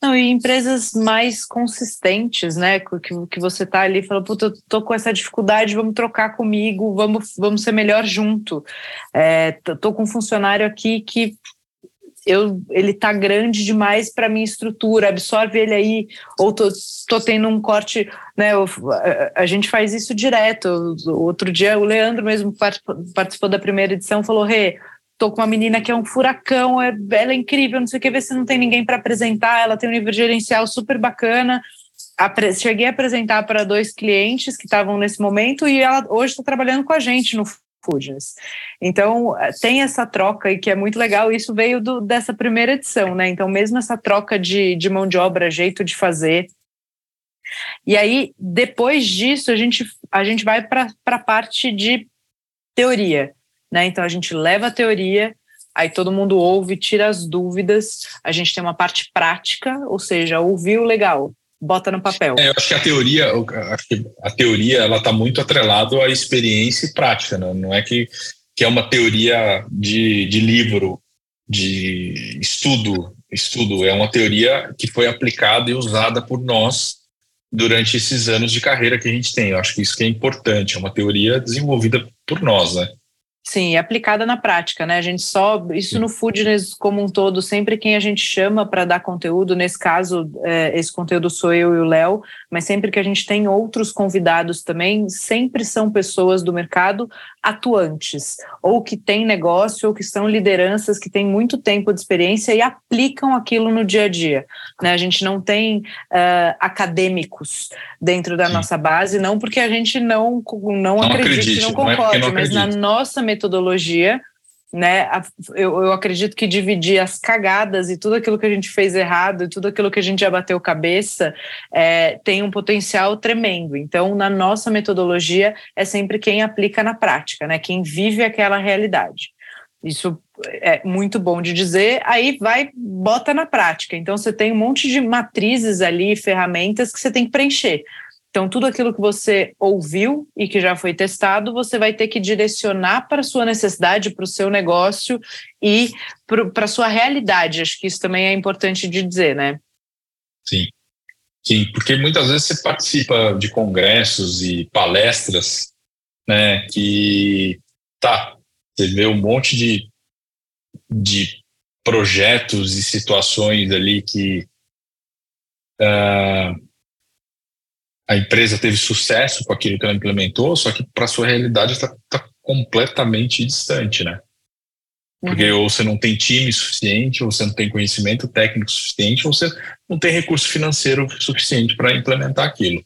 Não, e empresas mais consistentes, né? Que, que você tá ali e fala, puta, eu tô com essa dificuldade, vamos trocar comigo, vamos, vamos ser melhor junto. É, tô com um funcionário aqui que eu, ele tá grande demais para minha estrutura, absorve ele aí, ou tô, tô tendo um corte, né? Eu, a, a, gente faz isso direto. Outro dia o Leandro mesmo participou, participou da primeira edição, falou, Rê, tô com uma menina que é um furacão, é, ela é incrível, não sei o que, ver se não tem ninguém para apresentar, ela tem um nível gerencial super bacana. Apre cheguei a apresentar para dois clientes que estavam nesse momento e ela hoje está trabalhando com a gente no Foodness. Então, tem essa troca e que é muito legal, isso veio do, dessa primeira edição, né? Então, mesmo essa troca de, de mão de obra, jeito de fazer. E aí, depois disso, a gente, a gente vai para a parte de teoria. Né? Então a gente leva a teoria aí todo mundo ouve, tira as dúvidas, a gente tem uma parte prática, ou seja, ouviu legal, bota no papel. É, eu acho que a teoria, a teoria ela está muito atrelada à experiência e prática, né? não é que, que é uma teoria de, de livro, de estudo, estudo, é uma teoria que foi aplicada e usada por nós durante esses anos de carreira que a gente tem. Eu acho que isso que é importante, é uma teoria desenvolvida por nós, né? Sim, aplicada na prática, né? A gente só, isso no Foodness como um todo, sempre quem a gente chama para dar conteúdo, nesse caso, é, esse conteúdo sou eu e o Léo, mas sempre que a gente tem outros convidados também, sempre são pessoas do mercado atuantes, ou que têm negócio, ou que são lideranças que têm muito tempo de experiência e aplicam aquilo no dia a dia. Né? A gente não tem uh, acadêmicos dentro da Sim. nossa base, não porque a gente não, não, não acredite, não concorde, não é mas na nossa metodologia, né? Eu, eu acredito que dividir as cagadas e tudo aquilo que a gente fez errado e tudo aquilo que a gente já bateu cabeça é, tem um potencial tremendo. Então, na nossa metodologia, é sempre quem aplica na prática, né? Quem vive aquela realidade. Isso é muito bom de dizer, aí vai, bota na prática. Então, você tem um monte de matrizes ali, ferramentas que você tem que preencher. Então, tudo aquilo que você ouviu e que já foi testado, você vai ter que direcionar para a sua necessidade, para o seu negócio e para a sua realidade. Acho que isso também é importante de dizer, né? Sim. Sim, porque muitas vezes você participa de congressos e palestras, né, que tá, você vê um monte de, de projetos e situações ali que uh, a empresa teve sucesso com aquilo que ela implementou, só que para sua realidade está tá completamente distante, né? Porque uhum. ou você não tem time suficiente, ou você não tem conhecimento técnico suficiente, ou você não tem recurso financeiro suficiente para implementar aquilo.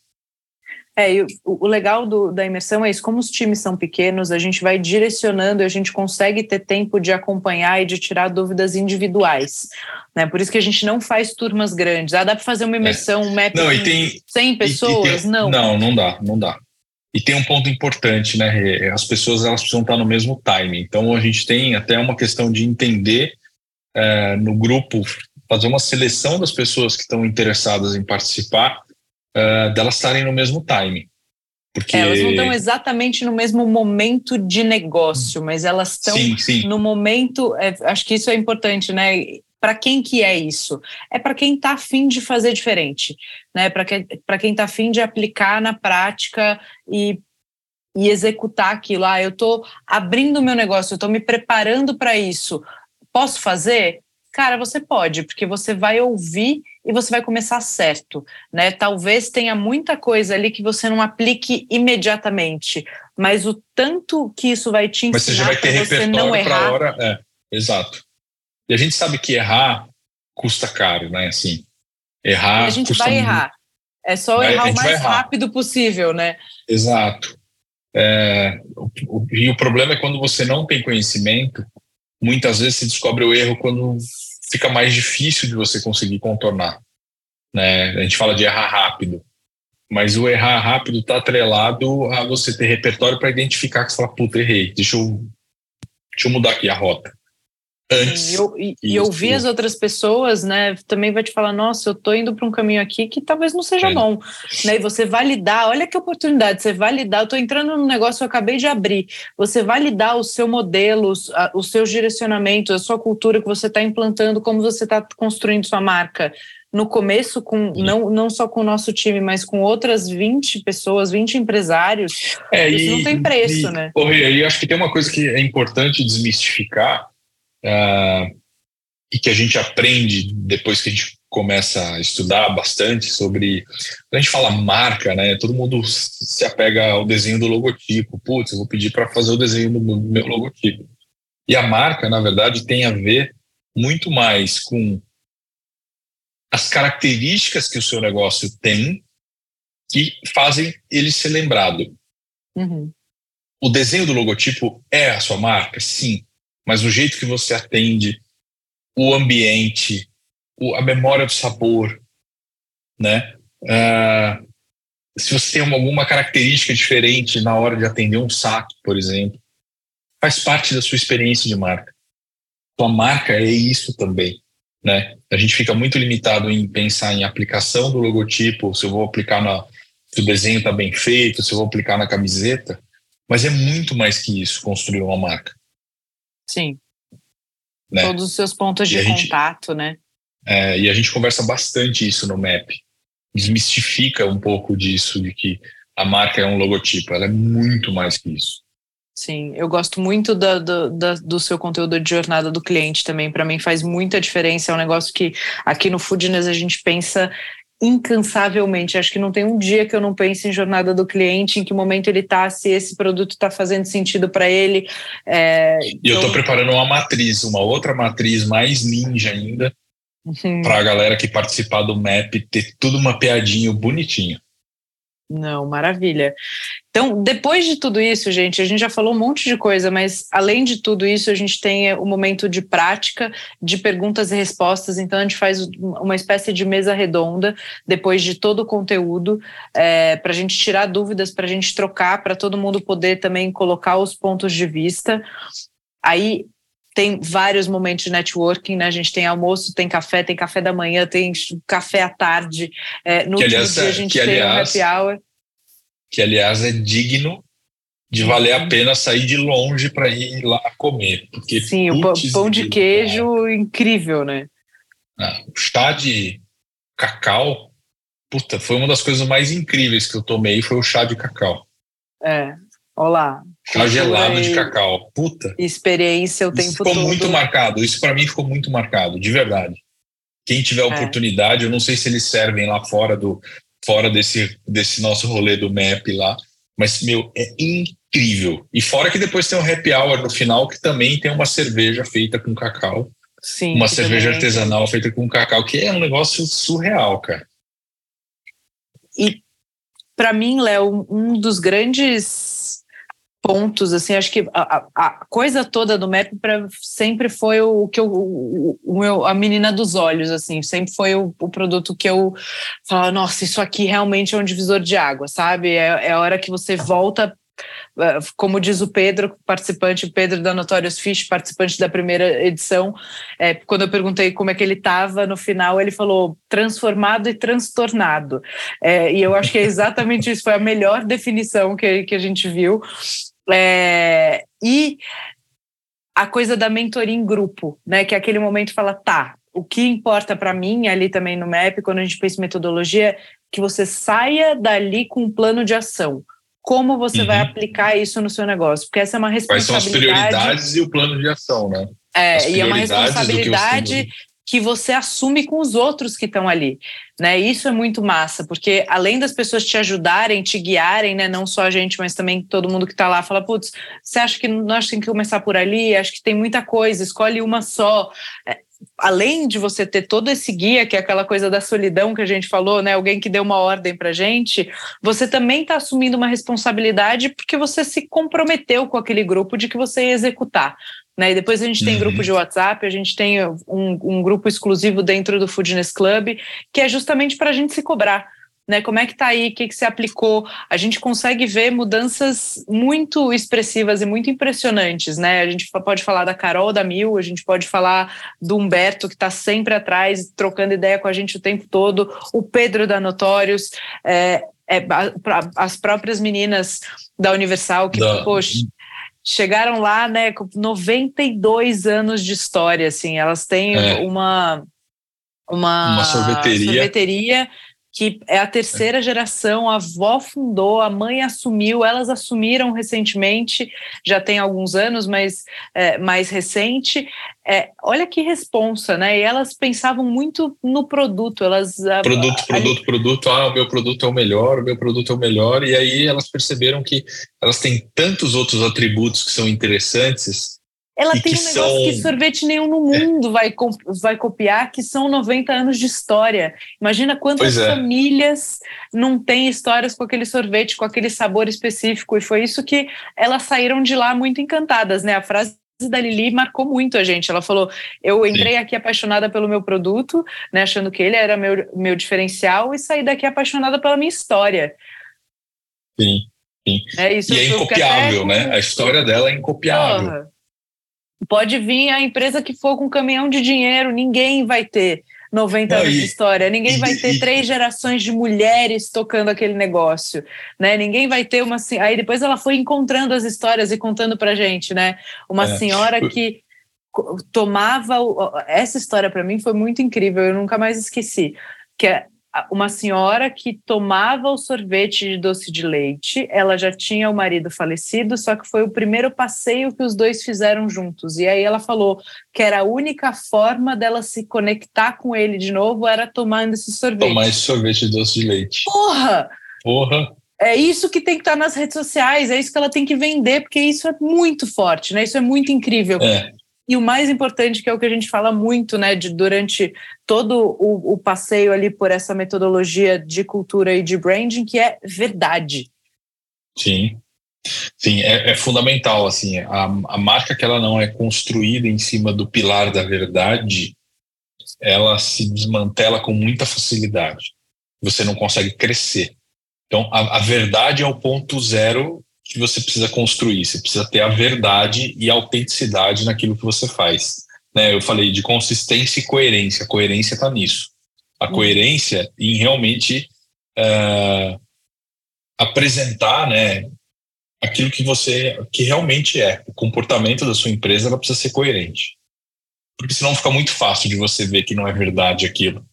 É, e o, o legal do, da imersão é isso, como os times são pequenos, a gente vai direcionando e a gente consegue ter tempo de acompanhar e de tirar dúvidas individuais. Né? Por isso que a gente não faz turmas grandes. Ah, dá para fazer uma imersão, é. um map não, e tem, 100 pessoas? E, e tem, não. Não, não dá, não dá. E tem um ponto importante, né? As pessoas elas precisam estar no mesmo time. Então a gente tem até uma questão de entender é, no grupo, fazer uma seleção das pessoas que estão interessadas em participar uh, delas estarem no mesmo time. Porque... É, elas não estão exatamente no mesmo momento de negócio, mas elas estão no momento. É, acho que isso é importante, né? Para quem que é isso? É para quem está afim de fazer diferente, né? Para que, quem está afim de aplicar na prática e, e executar aquilo. Ah, eu estou abrindo o meu negócio, eu estou me preparando para isso. Posso fazer? Cara, você pode, porque você vai ouvir e você vai começar certo, né? Talvez tenha muita coisa ali que você não aplique imediatamente, mas o tanto que isso vai te ensinar para você não errar. Hora, é, exato. E a gente sabe que errar custa caro, né? Assim, errar. E a gente vai muito. errar. É só vai, errar o mais rápido possível, né? Exato. É, o, o, e o problema é quando você não tem conhecimento, muitas vezes se descobre o erro quando fica mais difícil de você conseguir contornar. Né? A gente fala de errar rápido, mas o errar rápido está atrelado a você ter repertório para identificar que você fala, puta, errei, deixa eu, deixa eu mudar aqui a rota. Antes, e, e ouvir as outras pessoas, né, também vai te falar, nossa, eu tô indo para um caminho aqui que talvez não seja é. bom, né, e você validar, olha que oportunidade, você validar, eu tô entrando num negócio, eu acabei de abrir, você validar o seu modelo, os seus direcionamentos, a sua cultura que você está implantando, como você está construindo sua marca, no começo, com não, não só com o nosso time, mas com outras 20 pessoas, 20 empresários, é, isso e, não tem preço, e, né? E acho que tem uma coisa que é importante desmistificar, uh, e que a gente aprende depois que a gente começa a estudar bastante sobre. Quando a gente fala marca, né? Todo mundo se apega ao desenho do logotipo. Putz, eu vou pedir para fazer o desenho do meu logotipo. E a marca, na verdade, tem a ver muito mais com as características que o seu negócio tem que fazem ele ser lembrado. Uhum. O desenho do logotipo é a sua marca, sim mas o jeito que você atende, o ambiente, o, a memória do sabor, né? Uh, se você tem alguma característica diferente na hora de atender um saque, por exemplo, faz parte da sua experiência de marca. tua marca é isso também, né? A gente fica muito limitado em pensar em aplicação do logotipo, se eu vou aplicar na se o desenho está bem feito, se eu vou aplicar na camiseta, mas é muito mais que isso construir uma marca. Sim. Né? Todos os seus pontos de contato, gente, né? É, e a gente conversa bastante isso no MAP. Desmistifica um pouco disso, de que a marca é um logotipo, ela é muito mais que isso. Sim, eu gosto muito da, do, da, do seu conteúdo de jornada do cliente também. Para mim faz muita diferença. É um negócio que aqui no Foodness a gente pensa incansavelmente. Acho que não tem um dia que eu não pense em jornada do cliente, em que momento ele está, se esse produto está fazendo sentido para ele. É, e então... eu estou preparando uma matriz, uma outra matriz mais ninja ainda, uhum. para a galera que participar do MAP ter tudo mapeadinho, bonitinho. Não, maravilha. Então, depois de tudo isso, gente, a gente já falou um monte de coisa, mas além de tudo isso, a gente tem o momento de prática, de perguntas e respostas. Então, a gente faz uma espécie de mesa redonda depois de todo o conteúdo, é, para a gente tirar dúvidas, para a gente trocar, para todo mundo poder também colocar os pontos de vista. Aí tem vários momentos de networking, né? A gente tem almoço, tem café, tem café da manhã, tem café à tarde. É, no que, aliás, dia a gente que, tem aliás, um happy hour. Que, aliás, é digno de valer a pena sair de longe para ir lá comer. Porque, Sim, o pão de queijo, incrível, né? Ah, o chá de cacau, puta, foi uma das coisas mais incríveis que eu tomei, foi o chá de cacau. É, olá, Chá gelado de cacau. Puta. Experiência o tempo ficou todo. Ficou muito marcado. Isso para mim ficou muito marcado, de verdade. Quem tiver é. oportunidade, eu não sei se eles servem lá fora do fora desse, desse nosso rolê do MAP lá, mas meu, é incrível. E fora que depois tem um happy hour no final que também tem uma cerveja feita com cacau. Sim. Uma cerveja também. artesanal feita com cacau, que é um negócio surreal, cara. E para mim, Léo, um dos grandes pontos, assim, acho que a, a coisa toda do MEP pra, sempre foi o que eu, o, o, meu, a menina dos olhos, assim, sempre foi o, o produto que eu falava, nossa, isso aqui realmente é um divisor de água, sabe? É, é a hora que você volta é, como diz o Pedro, participante, Pedro da Notorious Fish, participante da primeira edição, é, quando eu perguntei como é que ele estava, no final ele falou transformado e transtornado. É, e eu acho que é exatamente isso, foi a melhor definição que, que a gente viu. É, e a coisa da mentoria em grupo, né? Que é aquele momento fala, tá, o que importa para mim ali também no MEP, quando a gente pensa em metodologia, que você saia dali com um plano de ação. Como você uhum. vai aplicar isso no seu negócio? Porque essa é uma responsabilidade. Quais são as prioridades e o plano de ação, né? É, e é uma responsabilidade que você assume com os outros que estão ali, né? Isso é muito massa, porque além das pessoas te ajudarem, te guiarem, né? Não só a gente, mas também todo mundo que está lá fala, putz, você acha que nós temos que começar por ali? Acho que tem muita coisa, escolhe uma só. Além de você ter todo esse guia, que é aquela coisa da solidão que a gente falou, né? Alguém que deu uma ordem para gente, você também está assumindo uma responsabilidade porque você se comprometeu com aquele grupo de que você ia executar. Né? E depois a gente tem uhum. grupo de WhatsApp, a gente tem um, um grupo exclusivo dentro do Foodness Club, que é justamente para a gente se cobrar. Né, como é que está aí, o que, que se aplicou? A gente consegue ver mudanças muito expressivas e muito impressionantes, né? A gente pode falar da Carol da Mil, a gente pode falar do Humberto, que está sempre atrás, trocando ideia com a gente o tempo todo, o Pedro da Notórios, é, é, as próprias meninas da Universal, que, da, poxa, chegaram lá, né, com 92 anos de história, assim, elas têm é. uma, uma, uma sorveteria. sorveteria que é a terceira geração, a avó fundou, a mãe assumiu, elas assumiram recentemente, já tem alguns anos, mas é, mais recente. É, olha que responsa, né? E elas pensavam muito no produto. Elas produto, a, produto, a, produto. Ah, o meu produto é o melhor, o meu produto é o melhor. E aí elas perceberam que elas têm tantos outros atributos que são interessantes ela tem um negócio são... que sorvete nenhum no é. mundo vai, vai copiar, que são 90 anos de história. Imagina quantas é. famílias não têm histórias com aquele sorvete, com aquele sabor específico. E foi isso que elas saíram de lá muito encantadas, né? A frase da Lili marcou muito a gente. Ela falou: Eu entrei Sim. aqui apaixonada pelo meu produto, né, achando que ele era meu, meu diferencial, e saí daqui apaixonada pela minha história. Sim, sim. É, isso e é incopiável, né? A história dela é incopiável. Porra Pode vir a empresa que for com caminhão de dinheiro, ninguém vai ter 90 anos de história, ninguém vai ter três gerações de mulheres tocando aquele negócio, né? Ninguém vai ter uma aí depois ela foi encontrando as histórias e contando pra gente, né? Uma é. senhora que tomava essa história para mim foi muito incrível, eu nunca mais esqueci, que é uma senhora que tomava o sorvete de doce de leite, ela já tinha o marido falecido, só que foi o primeiro passeio que os dois fizeram juntos. E aí ela falou que era a única forma dela se conectar com ele de novo era tomando esse sorvete. Tomar esse sorvete de doce de leite. Porra! Porra! É isso que tem que estar nas redes sociais, é isso que ela tem que vender, porque isso é muito forte, né? Isso é muito incrível. É. E o mais importante, que é o que a gente fala muito, né, de, durante todo o, o passeio ali por essa metodologia de cultura e de branding, que é verdade. Sim, sim, é, é fundamental, assim, a, a marca que ela não é construída em cima do pilar da verdade, ela se desmantela com muita facilidade. Você não consegue crescer. Então, a, a verdade é o ponto zero que você precisa construir. Você precisa ter a verdade e a autenticidade naquilo que você faz. Né? Eu falei de consistência e coerência. A coerência está nisso. A uhum. coerência em realmente uh, apresentar, né, aquilo que você, que realmente é. O comportamento da sua empresa ela precisa ser coerente, porque senão fica muito fácil de você ver que não é verdade aquilo.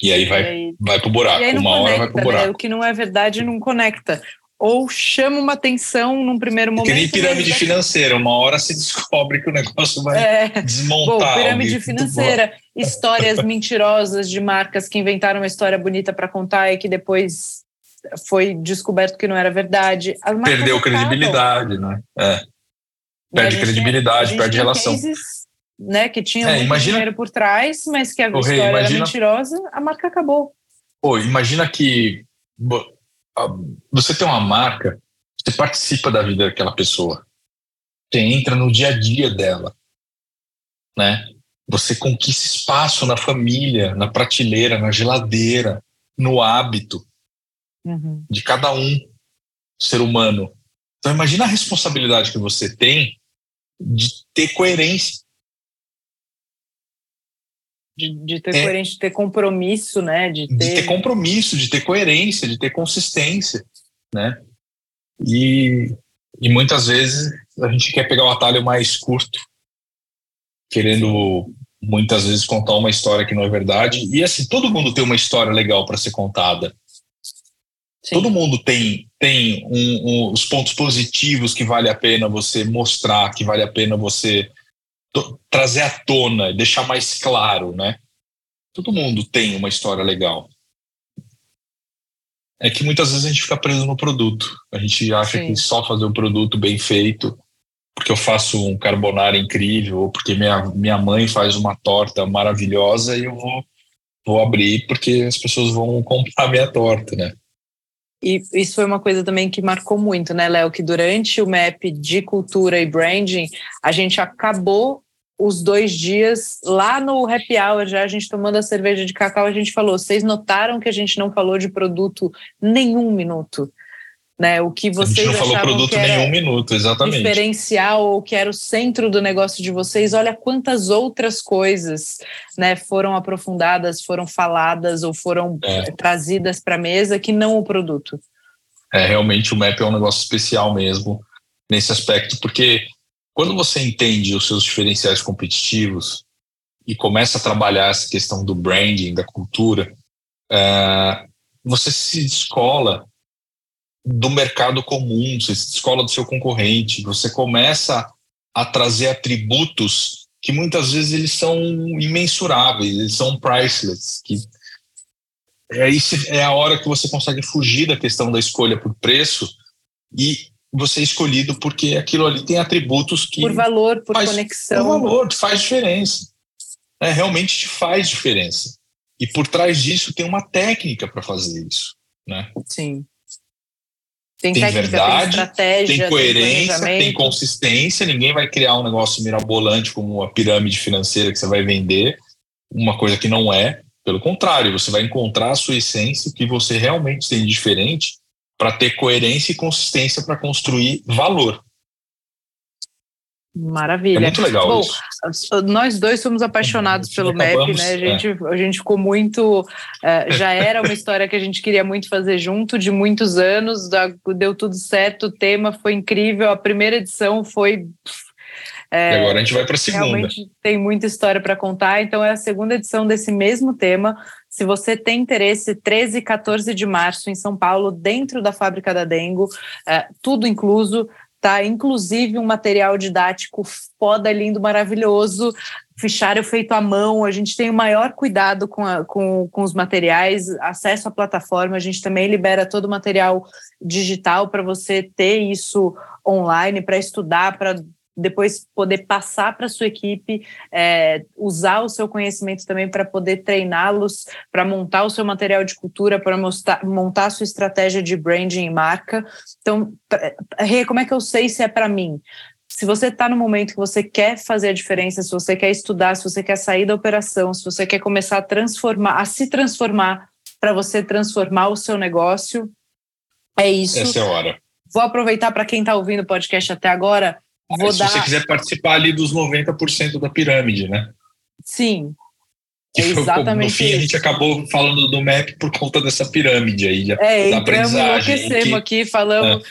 E aí vai, vai pro buraco. Uma conecta, hora vai pro buraco. Né? O que não é verdade não conecta ou chama uma atenção num primeiro momento. Que nem pirâmide financeira, uma hora se descobre que o negócio vai é. desmontar. Bom, pirâmide financeira, histórias mentirosas de marcas que inventaram uma história bonita para contar e que depois foi descoberto que não era verdade. Perdeu credibilidade, né? É. Perde credibilidade, perde relação. Cases, né, que tinha é, imagina... dinheiro por trás, mas que a história imagina... era mentirosa, a marca acabou. Pô, imagina que você tem uma marca, você participa da vida daquela pessoa. Você entra no dia a dia dela, né? Você conquista espaço na família, na prateleira, na geladeira, no hábito uhum. de cada um ser humano. Então imagina a responsabilidade que você tem de ter coerência. De, de ter é, coerência, de ter compromisso, né? De ter... de ter compromisso, de ter coerência, de ter consistência, né? E, e muitas vezes a gente quer pegar o atalho mais curto, querendo muitas vezes contar uma história que não é verdade. E assim, todo mundo tem uma história legal para ser contada. Sim. Todo mundo tem, tem um, um, os pontos positivos que vale a pena você mostrar, que vale a pena você trazer à tona, deixar mais claro, né? Todo mundo tem uma história legal. É que muitas vezes a gente fica preso no produto. A gente acha Sim. que só fazer um produto bem feito, porque eu faço um carbonara incrível, ou porque minha, minha mãe faz uma torta maravilhosa e eu vou, vou abrir porque as pessoas vão comprar minha torta, né? E isso foi uma coisa também que marcou muito, né, Léo? Que durante o MAP de cultura e branding, a gente acabou os dois dias lá no happy hour, já a gente tomando a cerveja de cacau, a gente falou: vocês notaram que a gente não falou de produto nenhum minuto? Né, o que vocês a gente não falou produto nenhum minuto, exatamente. Diferencial ou que era o centro do negócio de vocês, olha quantas outras coisas né, foram aprofundadas, foram faladas ou foram é. trazidas para a mesa que não o produto. É, realmente o MAP é um negócio especial mesmo nesse aspecto, porque quando você entende os seus diferenciais competitivos e começa a trabalhar essa questão do branding, da cultura, uh, você se descola do mercado comum, você se descola do seu concorrente, você começa a trazer atributos que muitas vezes eles são imensuráveis, eles são priceless, que é, isso é a hora que você consegue fugir da questão da escolha por preço e você é escolhido porque aquilo ali tem atributos que. Por valor, por faz, conexão. Por valor, faz diferença. É, realmente te faz diferença. E por trás disso tem uma técnica para fazer isso. Né? Sim. Tem, tem técnica, verdade, tem estratégia, tem coerência, tem, tem consistência. Ninguém vai criar um negócio mirabolante como uma pirâmide financeira que você vai vender, uma coisa que não é. Pelo contrário, você vai encontrar a sua essência, o que você realmente tem de diferente, para ter coerência e consistência para construir valor. Maravilha. É muito legal Bom, isso. nós dois somos apaixonados pelo MEP, né? A é. gente, é. a gente ficou muito. Uh, já era uma história que a gente queria muito fazer junto, de muitos anos, deu tudo certo, o tema foi incrível, a primeira edição foi. É, e agora a gente vai para a segunda. Realmente tem muita história para contar, então é a segunda edição desse mesmo tema. Se você tem interesse, 13 e 14 de março em São Paulo, dentro da fábrica da Dengo, é, tudo incluso tá? Inclusive um material didático foda, lindo, maravilhoso, fichário feito à mão. A gente tem o maior cuidado com, a, com, com os materiais, acesso à plataforma. A gente também libera todo o material digital para você ter isso online, para estudar, para depois poder passar para a sua equipe, é, usar o seu conhecimento também para poder treiná-los, para montar o seu material de cultura, para montar a sua estratégia de branding e marca. Então, Rê, como é que eu sei se é para mim? Se você está no momento que você quer fazer a diferença, se você quer estudar, se você quer sair da operação, se você quer começar a transformar, a se transformar para você transformar o seu negócio, é isso. Essa é a hora. Vou aproveitar para quem está ouvindo o podcast até agora Vou se dar... você quiser participar ali dos 90% da pirâmide, né? Sim. Que foi, exatamente. No fim, isso. a gente acabou falando do MAP por conta dessa pirâmide aí, é, da aprendizagem. Que... aqui, falamos, é.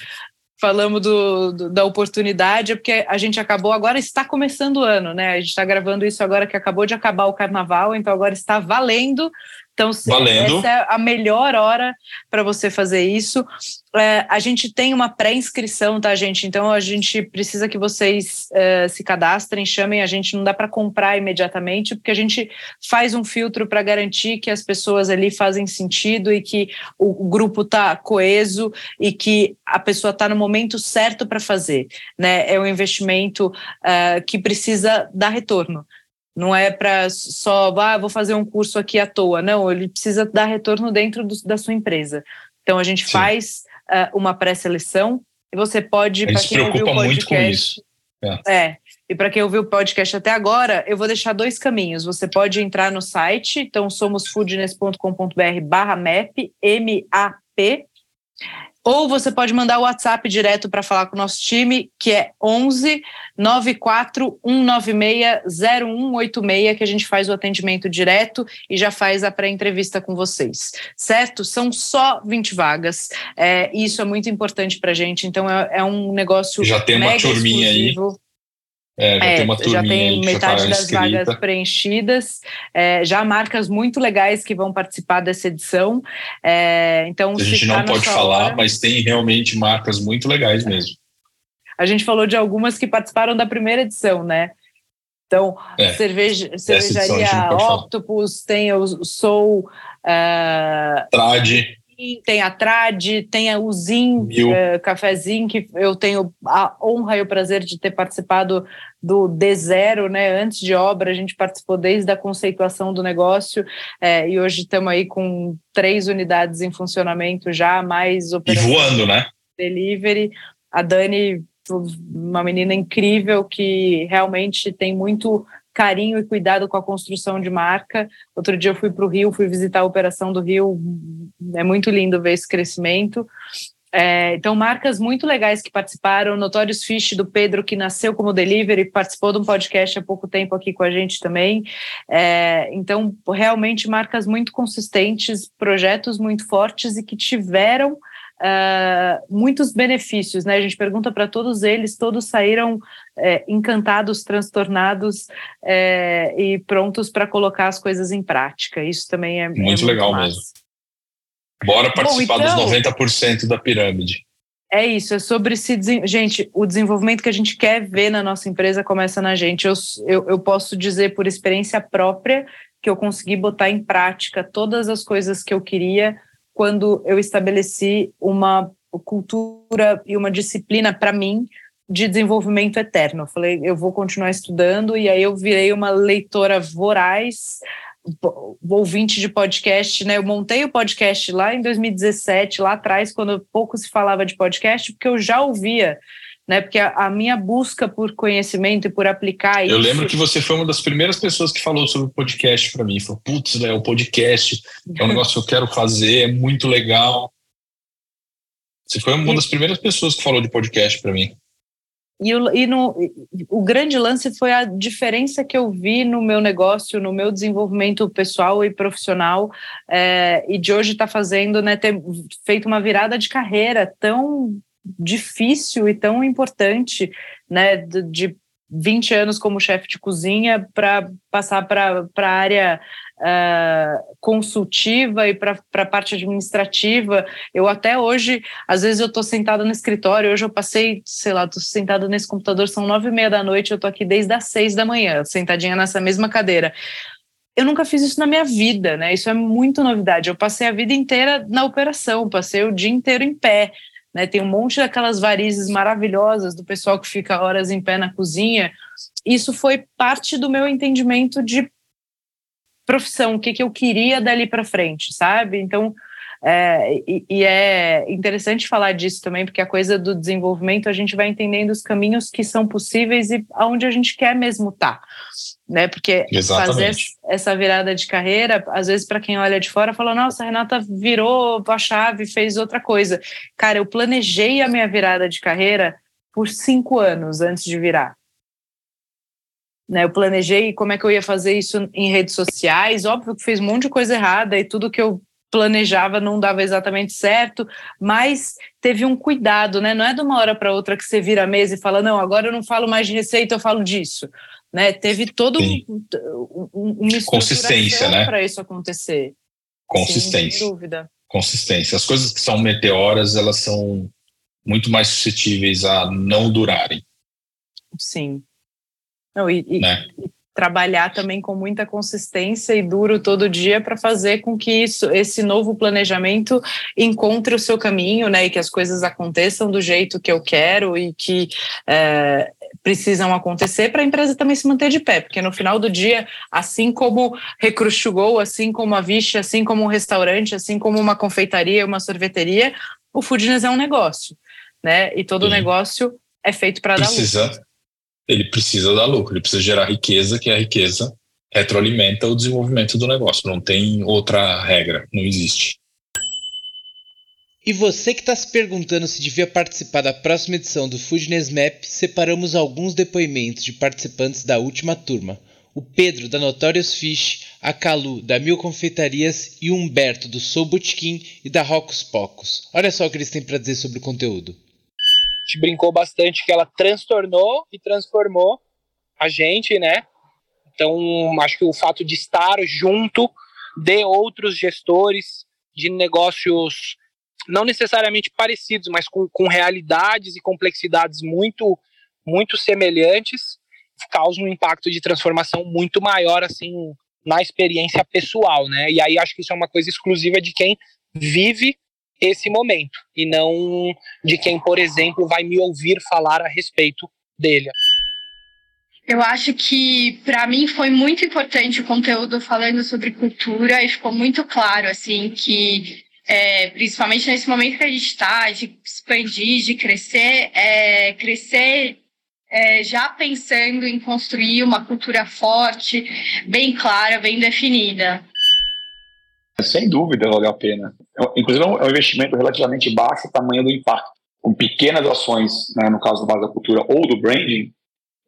falamos do, do, da oportunidade, é porque a gente acabou, agora está começando o ano, né? A gente está gravando isso agora que acabou de acabar o carnaval, então agora está valendo então, Valendo. essa é a melhor hora para você fazer isso. É, a gente tem uma pré-inscrição, tá, gente? Então, a gente precisa que vocês é, se cadastrem, chamem a gente. Não dá para comprar imediatamente, porque a gente faz um filtro para garantir que as pessoas ali fazem sentido e que o, grupo está coeso e que a pessoa está no momento certo para fazer. Né? É um investimento uh, que precisa dar retorno. Não é para só, ah, vou fazer um curso aqui à toa. Não, ele precisa dar retorno dentro do, da sua empresa. Então, a gente Sim. faz uh, uma pré-seleção e você pode. A gente se preocupa muito com isso. É. é. E para quem ouviu o podcast até agora, eu vou deixar dois caminhos. Você pode entrar no site, então somosfoodness.com.br barra MAP, M-A-P, ou você pode mandar o WhatsApp direto para falar com o nosso time, que é 11 94 196 0186, que a gente faz o atendimento direto e já faz a pré-entrevista com vocês. Certo? São só 20 vagas. É, isso é muito importante para a gente. Então, é, é, um negócio. Já tem uma turminha exclusivo. aí. É, já é, tem uma já tem metade tá das inscrita. vagas preenchidas, é, já marcas muito legais que vão participar dessa edição. É, então, a gente não pode falar, hora, mas tem realmente marcas muito legais mesmo. A gente falou de algumas que participaram da primeira edição, né? Então, é, cerveja, cervejaria Octopus, tem o Soul. Uh, Trade tem a Trad, tem a Uzin uh, Cafezinho, que eu tenho a honra e o prazer de ter participado do D0, né? Antes de obra, a gente participou desde a conceituação do negócio é, e hoje estamos aí com três unidades em funcionamento já, mais operações. E voando, né? Delivery. A Dani, uma menina incrível que realmente tem muito carinho e cuidado com a construção de marca. Outro dia eu fui para o Rio, fui visitar a operação do Rio, é muito lindo ver esse crescimento. É, então, marcas muito legais que participaram, Notorious Fish do Pedro, que nasceu como delivery, participou de um podcast há pouco tempo aqui com a gente também. É, então, realmente, marcas muito consistentes, projetos muito fortes e que tiveram uh, muitos benefícios, né? A gente pergunta para todos eles, todos saíram é, encantados, transtornados é, e prontos para colocar as coisas em prática. Isso também é muito, é muito legal massa. mesmo. Bora participar Bom, então, dos 90% da pirâmide. É isso, é sobre se. Gente, o desenvolvimento que a gente quer ver na nossa empresa começa na gente. Eu, eu, eu posso dizer por experiência própria que eu consegui botar em prática todas as coisas que eu queria quando eu estabeleci uma cultura e uma disciplina para mim de desenvolvimento eterno. Eu falei, eu vou continuar estudando, e aí eu virei uma leitora voraz, ouvinte de podcast, né? Eu montei o podcast lá em 2017, lá atrás, quando pouco se falava de podcast, porque eu já ouvia né? Porque a, minha busca por conhecimento e por aplicar Eu lembro que você foi uma das primeiras pessoas que falou sobre o podcast para mim. Falou, putz, né, o podcast é um negócio que eu quero fazer, é muito legal. Você foi uma das primeiras pessoas que falou de podcast para mim. E, o, e no, o grande lance foi a diferença que eu vi no meu negócio, no meu desenvolvimento pessoal e profissional, é, e de hoje está fazendo, né, ter feito uma virada de carreira tão difícil e tão importante, né, de, de 20 anos como chefe de cozinha para passar para a área uh, consultiva e para a parte administrativa. Eu até hoje, às vezes eu estou sentada no escritório, hoje eu passei, sei lá, estou sentada nesse computador, são nove e meia da noite, eu estou aqui desde as seis da manhã, sentadinha nessa mesma cadeira. Eu nunca fiz isso na minha vida, né? Isso é muito novidade. Eu passei a vida inteira na operação, passei o dia inteiro em pé. Né? Tem um monte daquelas varizes maravilhosas do pessoal que fica horas em pé na cozinha. Isso foi parte do meu entendimento de profissão, o que, que eu queria dali para frente, sabe? Então, é, e, e, é interessante falar disso também, porque a coisa do desenvolvimento a gente vai entendendo os caminhos que são possíveis e aonde a gente quer mesmo estar. Tá, né? Porque Exatamente. fazer essa virada de carreira, às vezes, para quem olha de fora, fala: nossa, a Renata virou a chave, fez outra coisa. Cara, eu planejei a minha virada de carreira por cinco anos antes de virar. Né, eu planejei como é que eu ia fazer isso em redes sociais. Óbvio que fez um monte de coisa errada e tudo que eu planejava não dava exatamente certo, mas teve um cuidado, né? Não é de uma hora para outra que você vira a mesa e fala, não, agora eu não falo mais de receita, eu falo disso. Né? Teve todo um, um, uma consistência, né? Para isso acontecer. Consistência. Sim, sem dúvida. Consistência. As coisas que são meteoras, elas são muito mais suscetíveis a não durarem. Sim. Não, e, né? e, trabalhar também com muita consistência e duro todo dia para fazer com que isso, esse novo planejamento encontre o seu caminho, né, e que as coisas aconteçam do jeito que eu quero e que é, precisam acontecer para a empresa também se manter de pé, porque no final do dia, assim como Recruchugou, assim como a Vixe, assim como um restaurante, assim como uma confeitaria, uma sorveteria, o Foodness é um negócio, né, e todo Sim. negócio é feito para dar lucro ele precisa dar lucro, ele precisa gerar riqueza, que a riqueza retroalimenta o desenvolvimento do negócio. Não tem outra regra, não existe. E você que está se perguntando se devia participar da próxima edição do Foodness Map, separamos alguns depoimentos de participantes da última turma. O Pedro, da Notorious Fish, a Calu, da Mil Confeitarias e o Humberto, do Soul Bootkin e da Rocos Pocos. Olha só o que eles têm para dizer sobre o conteúdo gente brincou bastante que ela transtornou e transformou a gente, né? Então, acho que o fato de estar junto de outros gestores de negócios não necessariamente parecidos, mas com, com realidades e complexidades muito, muito semelhantes, causa um impacto de transformação muito maior, assim, na experiência pessoal, né? E aí acho que isso é uma coisa exclusiva de quem vive esse momento e não de quem, por exemplo, vai me ouvir falar a respeito dele. Eu acho que para mim foi muito importante o conteúdo falando sobre cultura e ficou muito claro assim que é, principalmente nesse momento que a gente está de expandir, de crescer, é, crescer é, já pensando em construir uma cultura forte, bem clara, bem definida. Sem dúvida vale a pena. É inclusive é, é um investimento relativamente baixo, tamanho do impacto. Com pequenas ações, né, no caso do base da cultura ou do branding,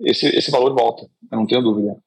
esse, esse valor volta, eu não tenho dúvida.